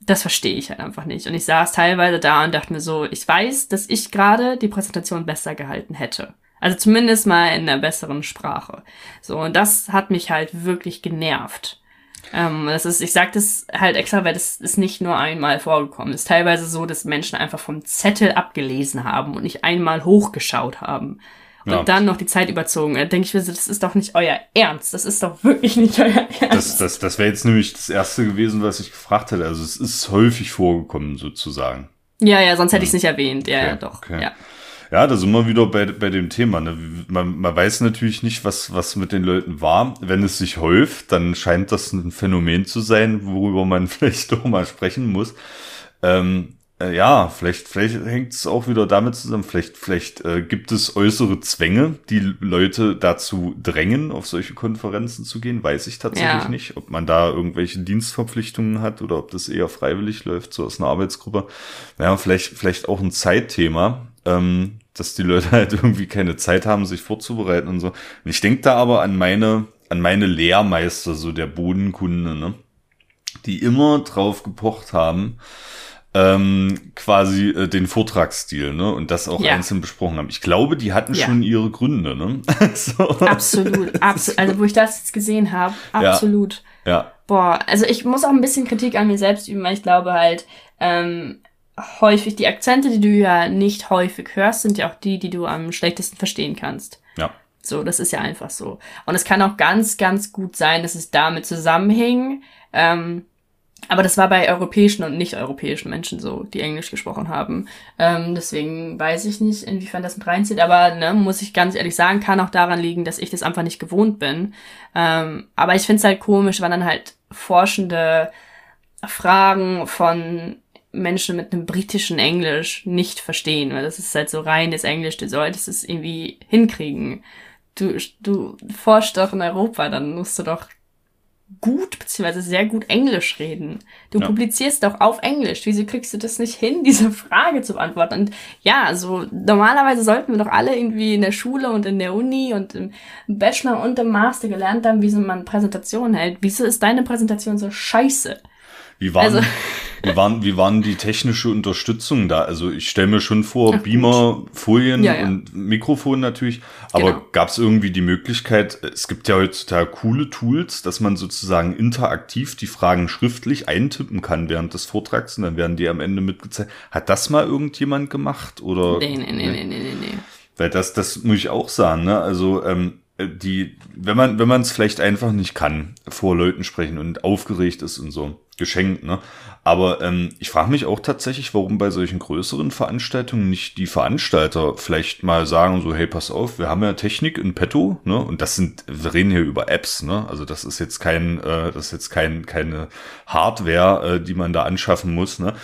das verstehe ich halt einfach nicht. Und ich saß teilweise da und dachte mir so, ich weiß, dass ich gerade die Präsentation besser gehalten hätte. Also zumindest mal in einer besseren Sprache. So, und das hat mich halt wirklich genervt. Ähm, das ist, ich sag das halt extra, weil das ist nicht nur einmal vorgekommen. Es ist teilweise so, dass Menschen einfach vom Zettel abgelesen haben und nicht einmal hochgeschaut haben und ja. dann noch die Zeit überzogen. Da denke ich mir so, das ist doch nicht euer Ernst. Das ist doch wirklich nicht euer Ernst. Das, das, das wäre jetzt nämlich das Erste gewesen, was ich gefragt hätte. Also es ist häufig vorgekommen, sozusagen. Ja, ja, sonst hätte ich es nicht erwähnt. Ja, okay, ja, doch. Okay. Ja. Ja, da sind wir wieder bei, bei dem Thema. Ne? Man, man weiß natürlich nicht, was, was mit den Leuten war. Wenn es sich häuft, dann scheint das ein Phänomen zu sein, worüber man vielleicht doch mal sprechen muss. Ähm, äh, ja, vielleicht, vielleicht hängt es auch wieder damit zusammen. Vielleicht, vielleicht äh, gibt es äußere Zwänge, die Leute dazu drängen, auf solche Konferenzen zu gehen. Weiß ich tatsächlich ja. nicht, ob man da irgendwelche Dienstverpflichtungen hat oder ob das eher freiwillig läuft, so aus einer Arbeitsgruppe. Ja, vielleicht, vielleicht auch ein Zeitthema, ähm, dass die Leute halt irgendwie keine Zeit haben, sich vorzubereiten und so. Und ich denke da aber an meine, an meine Lehrmeister, so der Bodenkunde, ne? die immer drauf gepocht haben, ähm, quasi äh, den Vortragsstil, ne? Und das auch ja. einzeln besprochen haben. Ich glaube, die hatten ja. schon ihre Gründe, ne? so. Absolut, absolut. Also wo ich das jetzt gesehen habe, absolut. Ja. ja. Boah, also ich muss auch ein bisschen Kritik an mir selbst üben, weil ich glaube halt, ähm, häufig die Akzente, die du ja nicht häufig hörst, sind ja auch die, die du am schlechtesten verstehen kannst. Ja. So, das ist ja einfach so. Und es kann auch ganz, ganz gut sein, dass es damit zusammenhing, ähm, aber das war bei europäischen und nicht-europäischen Menschen so, die Englisch gesprochen haben. Ähm, deswegen weiß ich nicht, inwiefern das mit reinzieht. Aber ne, muss ich ganz ehrlich sagen, kann auch daran liegen, dass ich das einfach nicht gewohnt bin. Ähm, aber ich finde es halt komisch, wenn dann halt forschende Fragen von Menschen mit einem britischen Englisch nicht verstehen, weil das ist halt so reines Englisch, du solltest es irgendwie hinkriegen. Du, du forschst doch in Europa, dann musst du doch gut beziehungsweise sehr gut Englisch reden. Du ja. publizierst doch auf Englisch. Wieso kriegst du das nicht hin, diese Frage zu beantworten? Und ja, also normalerweise sollten wir doch alle irgendwie in der Schule und in der Uni und im Bachelor und im Master gelernt haben, wie so man Präsentationen hält. Wieso ist deine Präsentation so scheiße? Wie waren, also, wie waren, wie waren die technische Unterstützung da? Also ich stelle mir schon vor, Ach, Beamer, Folien ja, ja. und Mikrofon natürlich. Aber genau. gab es irgendwie die Möglichkeit, es gibt ja heutzutage coole Tools, dass man sozusagen interaktiv die Fragen schriftlich eintippen kann während des Vortrags und dann werden die am Ende mitgezeigt. Hat das mal irgendjemand gemacht? Oder? Nee, nee, nee, nee, nee, nee. nee. Weil das, das muss ich auch sagen, ne? Also, ähm, die, wenn man, wenn man es vielleicht einfach nicht kann, vor Leuten sprechen und aufgeregt ist und so geschenkt, ne? Aber ähm, ich frage mich auch tatsächlich, warum bei solchen größeren Veranstaltungen nicht die Veranstalter vielleicht mal sagen, so, hey, pass auf, wir haben ja Technik in petto, ne? Und das sind, wir reden hier über Apps, ne? Also das ist jetzt kein, äh, das ist jetzt kein, keine Hardware, äh, die man da anschaffen muss, ne?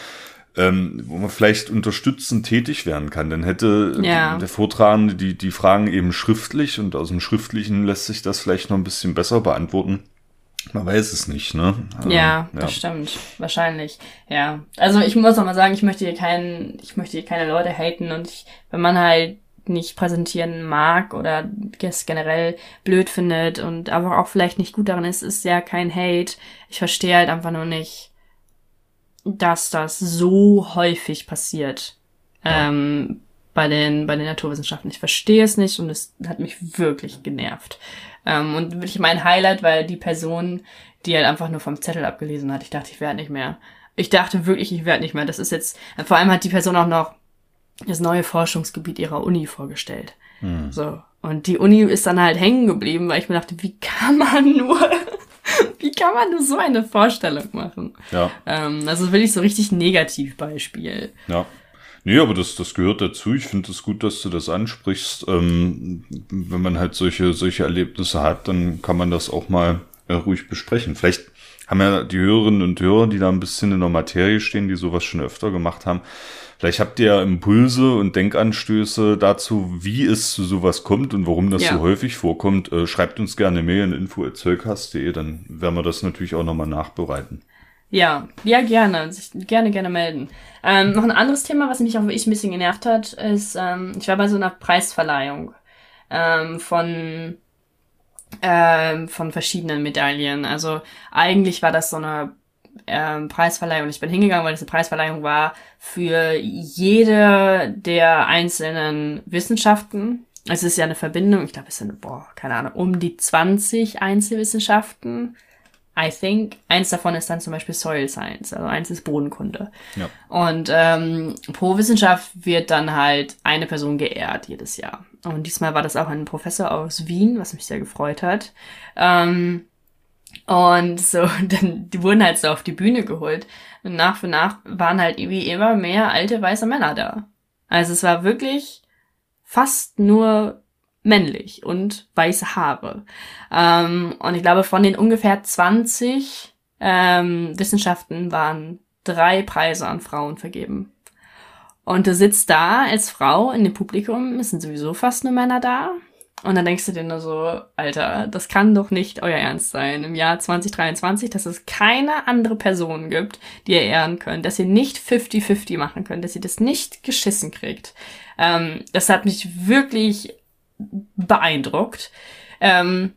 ähm, wo man vielleicht unterstützend tätig werden kann. Dann hätte ja. der Vortragende die, die Fragen eben schriftlich und aus dem Schriftlichen lässt sich das vielleicht noch ein bisschen besser beantworten. Man weiß es nicht, ne? Also, ja, ja, das stimmt. Wahrscheinlich. Ja. Also ich muss auch mal sagen, ich möchte hier keinen, ich möchte hier keine Leute haten und ich, wenn man halt nicht präsentieren mag oder es generell blöd findet und aber auch vielleicht nicht gut daran ist, ist ja kein Hate. Ich verstehe halt einfach nur nicht, dass das so häufig passiert. Ja. Ähm, bei den, bei den Naturwissenschaften. Ich verstehe es nicht und es hat mich wirklich genervt. Ähm, und wirklich mein Highlight war die Person, die halt einfach nur vom Zettel abgelesen hat. Ich dachte, ich werde nicht mehr. Ich dachte wirklich, ich werde nicht mehr. Das ist jetzt, vor allem hat die Person auch noch das neue Forschungsgebiet ihrer Uni vorgestellt. Hm. So. Und die Uni ist dann halt hängen geblieben, weil ich mir dachte, wie kann man nur, wie kann man nur so eine Vorstellung machen? Ja. Ähm, also wirklich so richtig Negativbeispiel. Ja. Nee, aber das, das gehört dazu. Ich finde es das gut, dass du das ansprichst. Ähm, wenn man halt solche, solche Erlebnisse hat, dann kann man das auch mal äh, ruhig besprechen. Vielleicht haben ja die Hörerinnen und Hörer, die da ein bisschen in der Materie stehen, die sowas schon öfter gemacht haben. Vielleicht habt ihr ja Impulse und Denkanstöße dazu, wie es zu sowas kommt und warum das ja. so häufig vorkommt. Äh, schreibt uns gerne Mail in info.zeugcast.de, dann werden wir das natürlich auch nochmal nachbereiten. Ja, ja, gerne. Sich gerne, gerne melden. Ähm, noch ein anderes Thema, was mich auch wirklich ein bisschen genervt hat, ist, ähm, ich war bei so einer Preisverleihung ähm, von, ähm, von verschiedenen Medaillen. Also eigentlich war das so eine ähm, Preisverleihung. Ich bin hingegangen, weil das eine Preisverleihung war für jede der einzelnen Wissenschaften. Es ist ja eine Verbindung, ich glaube, es sind, boah, keine Ahnung, um die 20 Einzelwissenschaften I think. Eins davon ist dann zum Beispiel Soil Science, also eins ist Bodenkunde. Ja. Und ähm, pro Wissenschaft wird dann halt eine Person geehrt jedes Jahr. Und diesmal war das auch ein Professor aus Wien, was mich sehr gefreut hat. Ähm, und so, dann, die wurden halt so auf die Bühne geholt. Und nach für nach waren halt irgendwie immer mehr alte weiße Männer da. Also es war wirklich fast nur männlich und weiße Haare. Ähm, und ich glaube, von den ungefähr 20 ähm, Wissenschaften waren drei Preise an Frauen vergeben. Und du sitzt da als Frau in dem Publikum, es sind sowieso fast nur Männer da. Und dann denkst du dir nur so, Alter, das kann doch nicht euer Ernst sein. Im Jahr 2023, dass es keine andere Person gibt, die ihr ehren könnt, dass ihr nicht 50-50 machen könnt, dass ihr das nicht geschissen kriegt. Ähm, das hat mich wirklich beeindruckt. Ähm,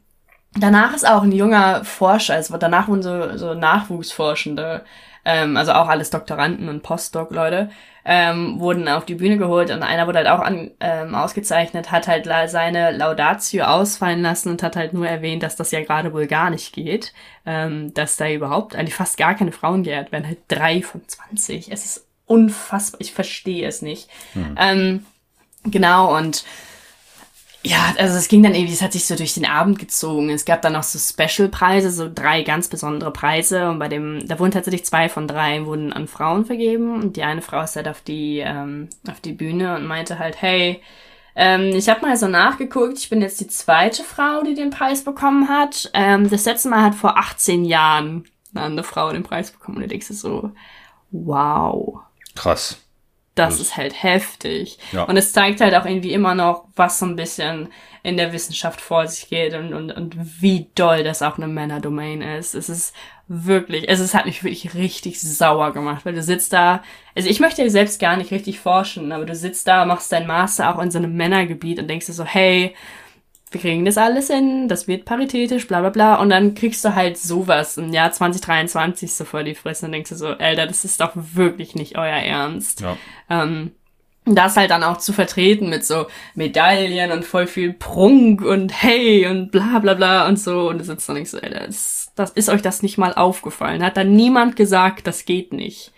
danach ist auch ein junger Forscher, also danach wurden so, so Nachwuchsforschende ähm, also auch alles Doktoranden und Postdoc-Leute, ähm, wurden auf die Bühne geholt und einer wurde halt auch an, ähm, ausgezeichnet, hat halt seine Laudatio ausfallen lassen und hat halt nur erwähnt, dass das ja gerade wohl gar nicht geht, ähm, dass da überhaupt eigentlich fast gar keine Frauen geehrt werden, halt drei von zwanzig. Es ist unfassbar, ich verstehe es nicht. Mhm. Ähm, genau, und ja, also es ging dann irgendwie, es hat sich so durch den Abend gezogen. Es gab dann noch so Special-Preise, so drei ganz besondere Preise. Und bei dem, da wurden tatsächlich zwei von drei wurden an Frauen vergeben. Und die eine Frau ist halt auf die, ähm, auf die Bühne und meinte halt, hey, ähm, ich habe mal so nachgeguckt, ich bin jetzt die zweite Frau, die den Preis bekommen hat. Ähm, das letzte Mal hat vor 18 Jahren eine Frau den Preis bekommen. Und du denkst so, wow. Krass das, das ist halt heftig. Ja. Und es zeigt halt auch irgendwie immer noch, was so ein bisschen in der Wissenschaft vor sich geht und, und, und wie doll das auch eine Männerdomain ist. Es ist wirklich, also es hat mich wirklich richtig sauer gemacht, weil du sitzt da, also ich möchte selbst gar nicht richtig forschen, aber du sitzt da, machst dein Master auch in so einem Männergebiet und denkst dir so, hey, wir kriegen das alles hin, das wird paritätisch, bla bla bla. Und dann kriegst du halt sowas im Jahr 2023 so vor die Fresse und denkst du so, Alter, das ist doch wirklich nicht euer Ernst. Ja. Ähm, das halt dann auch zu vertreten mit so Medaillen und voll viel Prunk und hey und bla bla bla und so. Und du sitzt da nicht so, Alter, das, das ist euch das nicht mal aufgefallen. Hat dann niemand gesagt, das geht nicht.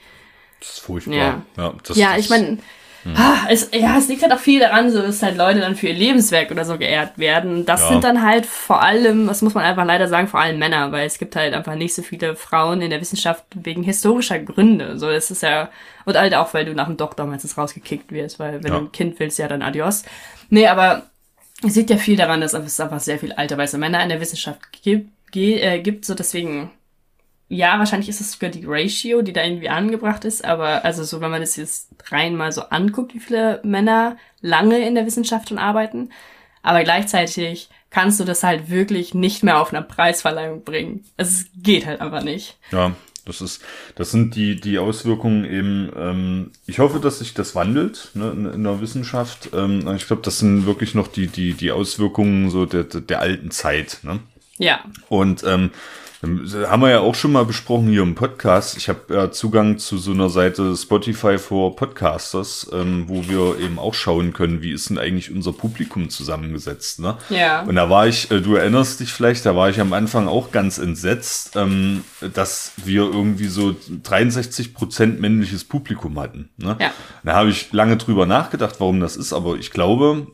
Das ist furchtbar. Ja, ja, das, ja ich meine hm. Es, ja, es liegt halt auch viel daran, so dass halt Leute dann für ihr Lebenswerk oder so geehrt werden. Das ja. sind dann halt vor allem, das muss man einfach leider sagen, vor allem Männer, weil es gibt halt einfach nicht so viele Frauen in der Wissenschaft wegen historischer Gründe. So, das ist ja, und halt auch, weil du nach dem Doktor meistens rausgekickt wirst, weil wenn ja. du ein Kind willst, ja dann adios. Nee, aber es liegt ja viel daran, dass es einfach sehr viel alte weiße Männer in der Wissenschaft gibt, äh, gibt so deswegen ja, wahrscheinlich ist es sogar die Ratio, die da irgendwie angebracht ist, aber also so, wenn man das jetzt rein mal so anguckt, wie viele Männer lange in der Wissenschaft schon arbeiten, aber gleichzeitig kannst du das halt wirklich nicht mehr auf einer Preisverleihung bringen. Es geht halt einfach nicht. Ja, das ist, das sind die, die Auswirkungen eben, ähm, ich hoffe, dass sich das wandelt ne, in, in der Wissenschaft. Ähm, ich glaube, das sind wirklich noch die, die, die Auswirkungen so der, der alten Zeit. Ne? Ja. Und ähm, haben wir ja auch schon mal besprochen hier im Podcast. Ich habe ja Zugang zu so einer Seite Spotify for Podcasters, ähm, wo wir eben auch schauen können, wie ist denn eigentlich unser Publikum zusammengesetzt. Ne? Ja. Und da war ich, äh, du erinnerst dich vielleicht, da war ich am Anfang auch ganz entsetzt, ähm, dass wir irgendwie so 63 Prozent männliches Publikum hatten. Ne? Ja. Da habe ich lange drüber nachgedacht, warum das ist, aber ich glaube,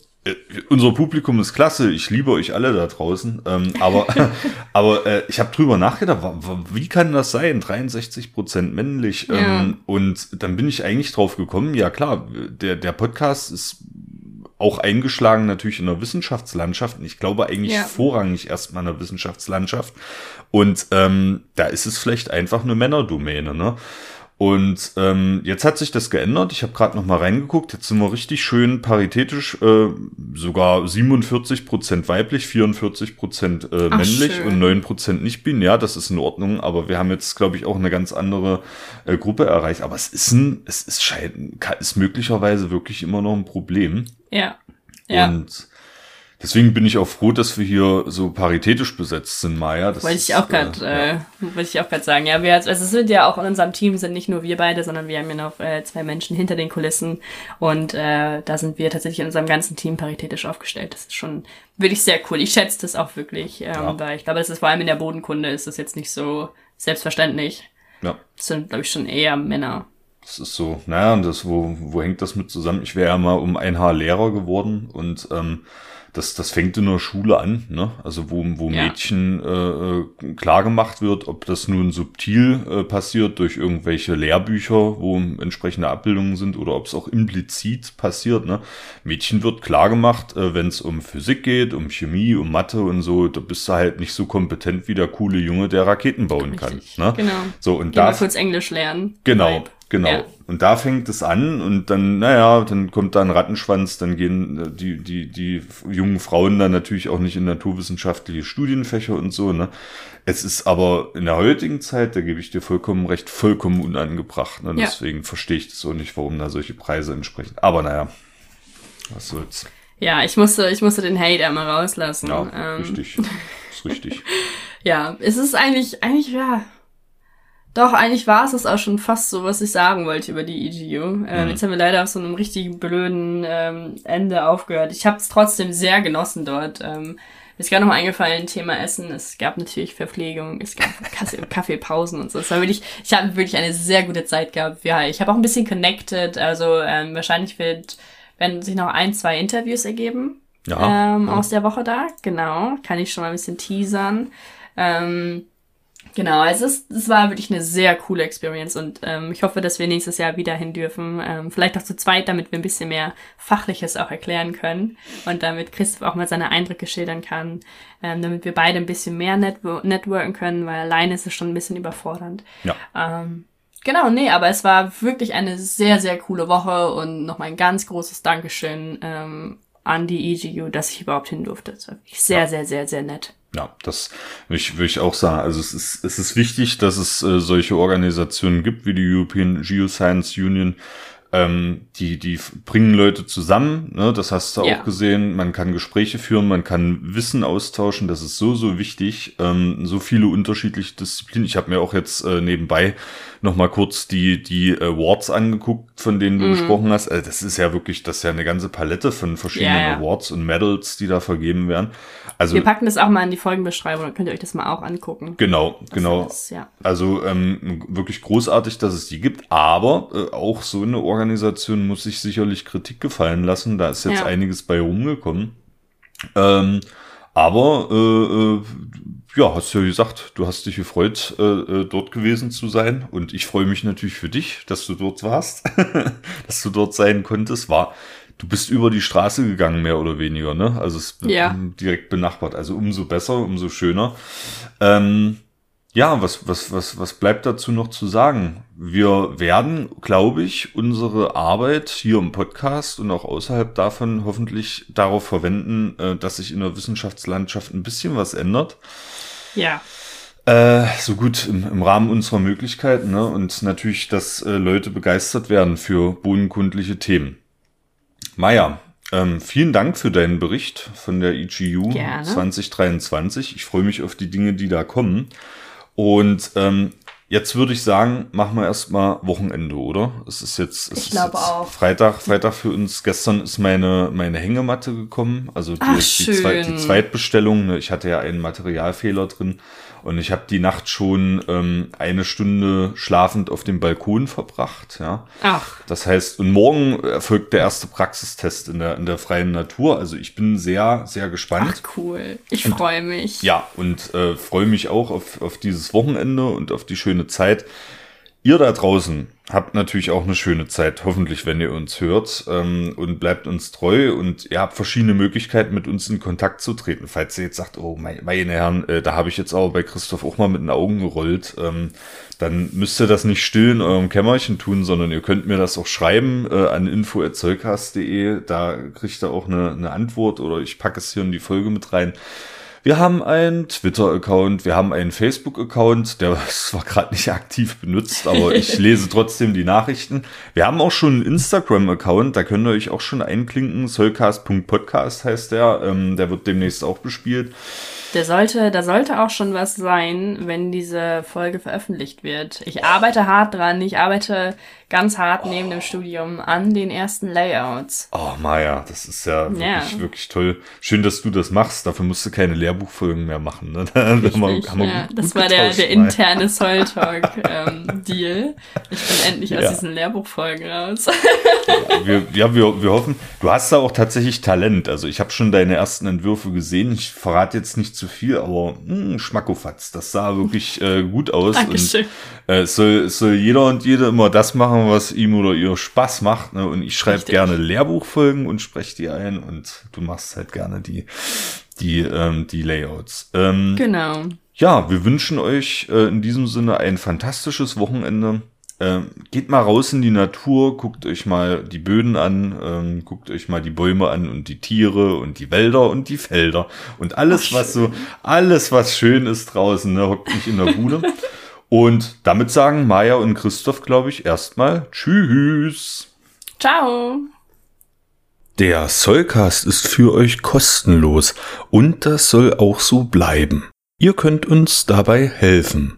unser Publikum ist klasse, ich liebe euch alle da draußen, ähm, aber, aber äh, ich habe drüber nachgedacht, wie kann das sein? 63 Prozent männlich. Ähm, ja. Und dann bin ich eigentlich drauf gekommen, ja klar, der, der Podcast ist auch eingeschlagen natürlich in der Wissenschaftslandschaft und ich glaube eigentlich ja. vorrangig erstmal in der Wissenschaftslandschaft. Und ähm, da ist es vielleicht einfach eine Männerdomäne, ne? Und ähm, jetzt hat sich das geändert. Ich habe gerade noch mal reingeguckt. Jetzt sind wir richtig schön paritätisch, äh, sogar 47 Prozent weiblich, 44 Prozent äh, männlich schön. und 9 Prozent nicht binär. Das ist in Ordnung. Aber wir haben jetzt, glaube ich, auch eine ganz andere äh, Gruppe erreicht. Aber es ist ein, es ist scheint, ist möglicherweise wirklich immer noch ein Problem. Ja. ja. Und Deswegen bin ich auch froh, dass wir hier so paritätisch besetzt sind, Maya. Das wollte ich auch gerade, äh, ja. wollte ich auch gerade sagen. Ja, wir, also es sind ja auch in unserem Team sind nicht nur wir beide, sondern wir haben ja noch äh, zwei Menschen hinter den Kulissen und äh, da sind wir tatsächlich in unserem ganzen Team paritätisch aufgestellt. Das ist schon wirklich sehr cool. Ich schätze das auch wirklich, ähm, ja. weil ich glaube, das ist vor allem in der Bodenkunde ist das jetzt nicht so selbstverständlich. Ja. Das sind, glaube ich, schon eher Männer. Das ist so, naja, und das, wo, wo hängt das mit zusammen? Ich wäre ja mal um ein Haar Lehrer geworden und ähm, das, das fängt in der Schule an, ne? Also wo, wo ja. Mädchen äh, äh, klar gemacht wird, ob das nun subtil äh, passiert durch irgendwelche Lehrbücher, wo entsprechende Abbildungen sind, oder ob es auch implizit passiert. Ne? Mädchen wird klar gemacht, äh, wenn es um Physik geht, um Chemie, um Mathe und so, da bist du halt nicht so kompetent wie der coole Junge, der Raketen bauen Richtig. kann. Ne? Genau. So und da kurz Englisch lernen. Genau. Vibe. Genau. Ja. Und da fängt es an und dann, naja, dann kommt da ein Rattenschwanz, dann gehen äh, die, die, die jungen Frauen dann natürlich auch nicht in naturwissenschaftliche Studienfächer und so, ne. Es ist aber in der heutigen Zeit, da gebe ich dir vollkommen recht, vollkommen unangebracht. Ne? Ja. Deswegen verstehe ich das so nicht, warum da solche Preise entsprechen. Aber naja, was soll's. Ja, ich musste, ich musste den Hate einmal rauslassen. Ja, ähm. richtig. ist richtig. ja, es ist eigentlich, eigentlich, ja, Doch, eigentlich war es das auch schon fast so, was ich sagen wollte über die EGU. Ähm, mhm. Jetzt haben wir leider auf so einem richtig blöden ähm, Ende aufgehört. Ich habe es trotzdem sehr genossen dort. Ähm, mir ist gerade noch mal eingefallen, Thema Essen. Es gab natürlich Verpflegung, es gab Kaffeepausen und so. Es war wirklich, ich habe wirklich eine sehr gute Zeit gehabt. Ja, ich habe auch ein bisschen connected. Also ähm, wahrscheinlich wird, werden sich noch ein, zwei Interviews ergeben ja, ähm, ja. aus der Woche da. Genau, kann ich schon mal ein bisschen teasern. Ähm, Genau, also es, es war wirklich eine sehr coole Experience und ähm, ich hoffe, dass wir nächstes Jahr wieder hin dürfen. Ähm, vielleicht auch zu zweit, damit wir ein bisschen mehr Fachliches auch erklären können und damit Christoph auch mal seine Eindrücke schildern kann, ähm, damit wir beide ein bisschen mehr netwo networken können, weil alleine ist es schon ein bisschen überfordernd. Ja. Ähm, genau, nee, aber es war wirklich eine sehr, sehr coole Woche und nochmal ein ganz großes Dankeschön ähm, an die EGU, dass ich überhaupt hin durfte. Das war wirklich sehr, ja. sehr, sehr, sehr nett. Ja, das würde ich, würde ich auch sagen. Also es ist, es ist wichtig, dass es äh, solche Organisationen gibt wie die European Geoscience Union, ähm, die, die bringen Leute zusammen, ne? das hast du ja. auch gesehen. Man kann Gespräche führen, man kann Wissen austauschen, das ist so, so wichtig. Ähm, so viele unterschiedliche Disziplinen. Ich habe mir auch jetzt äh, nebenbei noch mal kurz die, die Awards angeguckt, von denen du mhm. gesprochen hast. Also das ist ja wirklich, das ist ja eine ganze Palette von verschiedenen ja, ja. Awards und Medals, die da vergeben werden. Also, Wir packen das auch mal in die Folgenbeschreibung, dann könnt ihr euch das mal auch angucken. Genau, genau. Das, ja. Also ähm, wirklich großartig, dass es die gibt, aber äh, auch so eine Organisation muss sich sicherlich Kritik gefallen lassen. Da ist jetzt ja. einiges bei rumgekommen. Ähm, aber äh, äh, ja, hast ja gesagt, du hast dich gefreut, äh, äh, dort gewesen zu sein. Und ich freue mich natürlich für dich, dass du dort warst, dass du dort sein konntest. War du bist über die Straße gegangen, mehr oder weniger, ne? Also es ja. direkt benachbart. Also umso besser, umso schöner. Ähm, ja, was, was, was, was bleibt dazu noch zu sagen? Wir werden, glaube ich, unsere Arbeit hier im Podcast und auch außerhalb davon hoffentlich darauf verwenden, äh, dass sich in der Wissenschaftslandschaft ein bisschen was ändert. Ja. Äh, so gut im, im, Rahmen unserer Möglichkeiten, ne? Und natürlich, dass äh, Leute begeistert werden für bodenkundliche Themen. Maja, ähm, vielen Dank für deinen Bericht von der EGU Gerne. 2023. Ich freue mich auf die Dinge, die da kommen. Und ähm, jetzt würde ich sagen, machen wir erstmal Wochenende, oder? Es ist jetzt, es ich glaube auch. Freitag, Freitag für uns. Gestern ist meine, meine Hängematte gekommen. Also die, Ach, die, Zweit, die Zweitbestellung. Ne? Ich hatte ja einen Materialfehler drin. Und ich habe die Nacht schon ähm, eine Stunde schlafend auf dem Balkon verbracht. Ja. Ach. Das heißt, und morgen erfolgt der erste Praxistest in der, in der freien Natur. Also ich bin sehr, sehr gespannt. Ach, cool. Ich freue mich. Ja, und äh, freue mich auch auf, auf dieses Wochenende und auf die schöne Zeit. Ihr da draußen habt natürlich auch eine schöne Zeit, hoffentlich, wenn ihr uns hört ähm, und bleibt uns treu und ihr habt verschiedene Möglichkeiten, mit uns in Kontakt zu treten. Falls ihr jetzt sagt, oh meine, meine Herren, äh, da habe ich jetzt aber bei Christoph auch mal mit den Augen gerollt, ähm, dann müsst ihr das nicht still in eurem Kämmerchen tun, sondern ihr könnt mir das auch schreiben äh, an info.zeugcast.de, da kriegt ihr auch eine, eine Antwort oder ich packe es hier in die Folge mit rein. Wir haben einen Twitter-Account, wir haben einen Facebook-Account, der ist zwar gerade nicht aktiv benutzt, aber ich lese trotzdem die Nachrichten. Wir haben auch schon einen Instagram-Account, da könnt ihr euch auch schon einklinken. Soulcast.podcast heißt der, ähm, der wird demnächst auch bespielt. Der sollte, da sollte auch schon was sein, wenn diese Folge veröffentlicht wird. Ich arbeite hart dran. Ich arbeite ganz hart oh. neben dem Studium an den ersten Layouts. Oh, Maja, das ist ja wirklich, ja. wirklich toll. Schön, dass du das machst. Dafür musst du keine Lehrbuchfolgen mehr machen. Ne? Richtig, haben wir, haben wir ja. gut, das war der, der interne Soul Talk ähm, Deal. Ich bin endlich aus ja. diesen Lehrbuchfolgen raus. ja, wir, ja wir, wir hoffen, du hast da auch tatsächlich Talent. Also ich habe schon deine ersten Entwürfe gesehen. Ich verrate jetzt nicht zu viel, aber mh, hm, Schmackofatz, das sah wirklich äh, gut aus. Dankeschön. Und, äh, soll, soll jeder und jede immer das machen, was ihm oder ihr Spaß macht. Ne? Und ich schreibe gerne Lehrbuchfolgen und spreche die ein und du machst halt gerne die, die, ähm, die Layouts. Ähm, genau. Ja, wir wünschen euch äh, in diesem Sinne ein fantastisches Wochenende. Ähm, geht mal raus in die Natur, guckt euch mal die Böden an, ähm, guckt euch mal die Bäume an und die Tiere und die Wälder und die Felder und alles, Ach, was so, alles, was schön ist draußen, ne, hockt nicht in der Bude. und damit sagen Maja und Christoph, glaube ich, erstmal Tschüss. Ciao. Der Soulcast ist für euch kostenlos und das soll auch so bleiben. Ihr könnt uns dabei helfen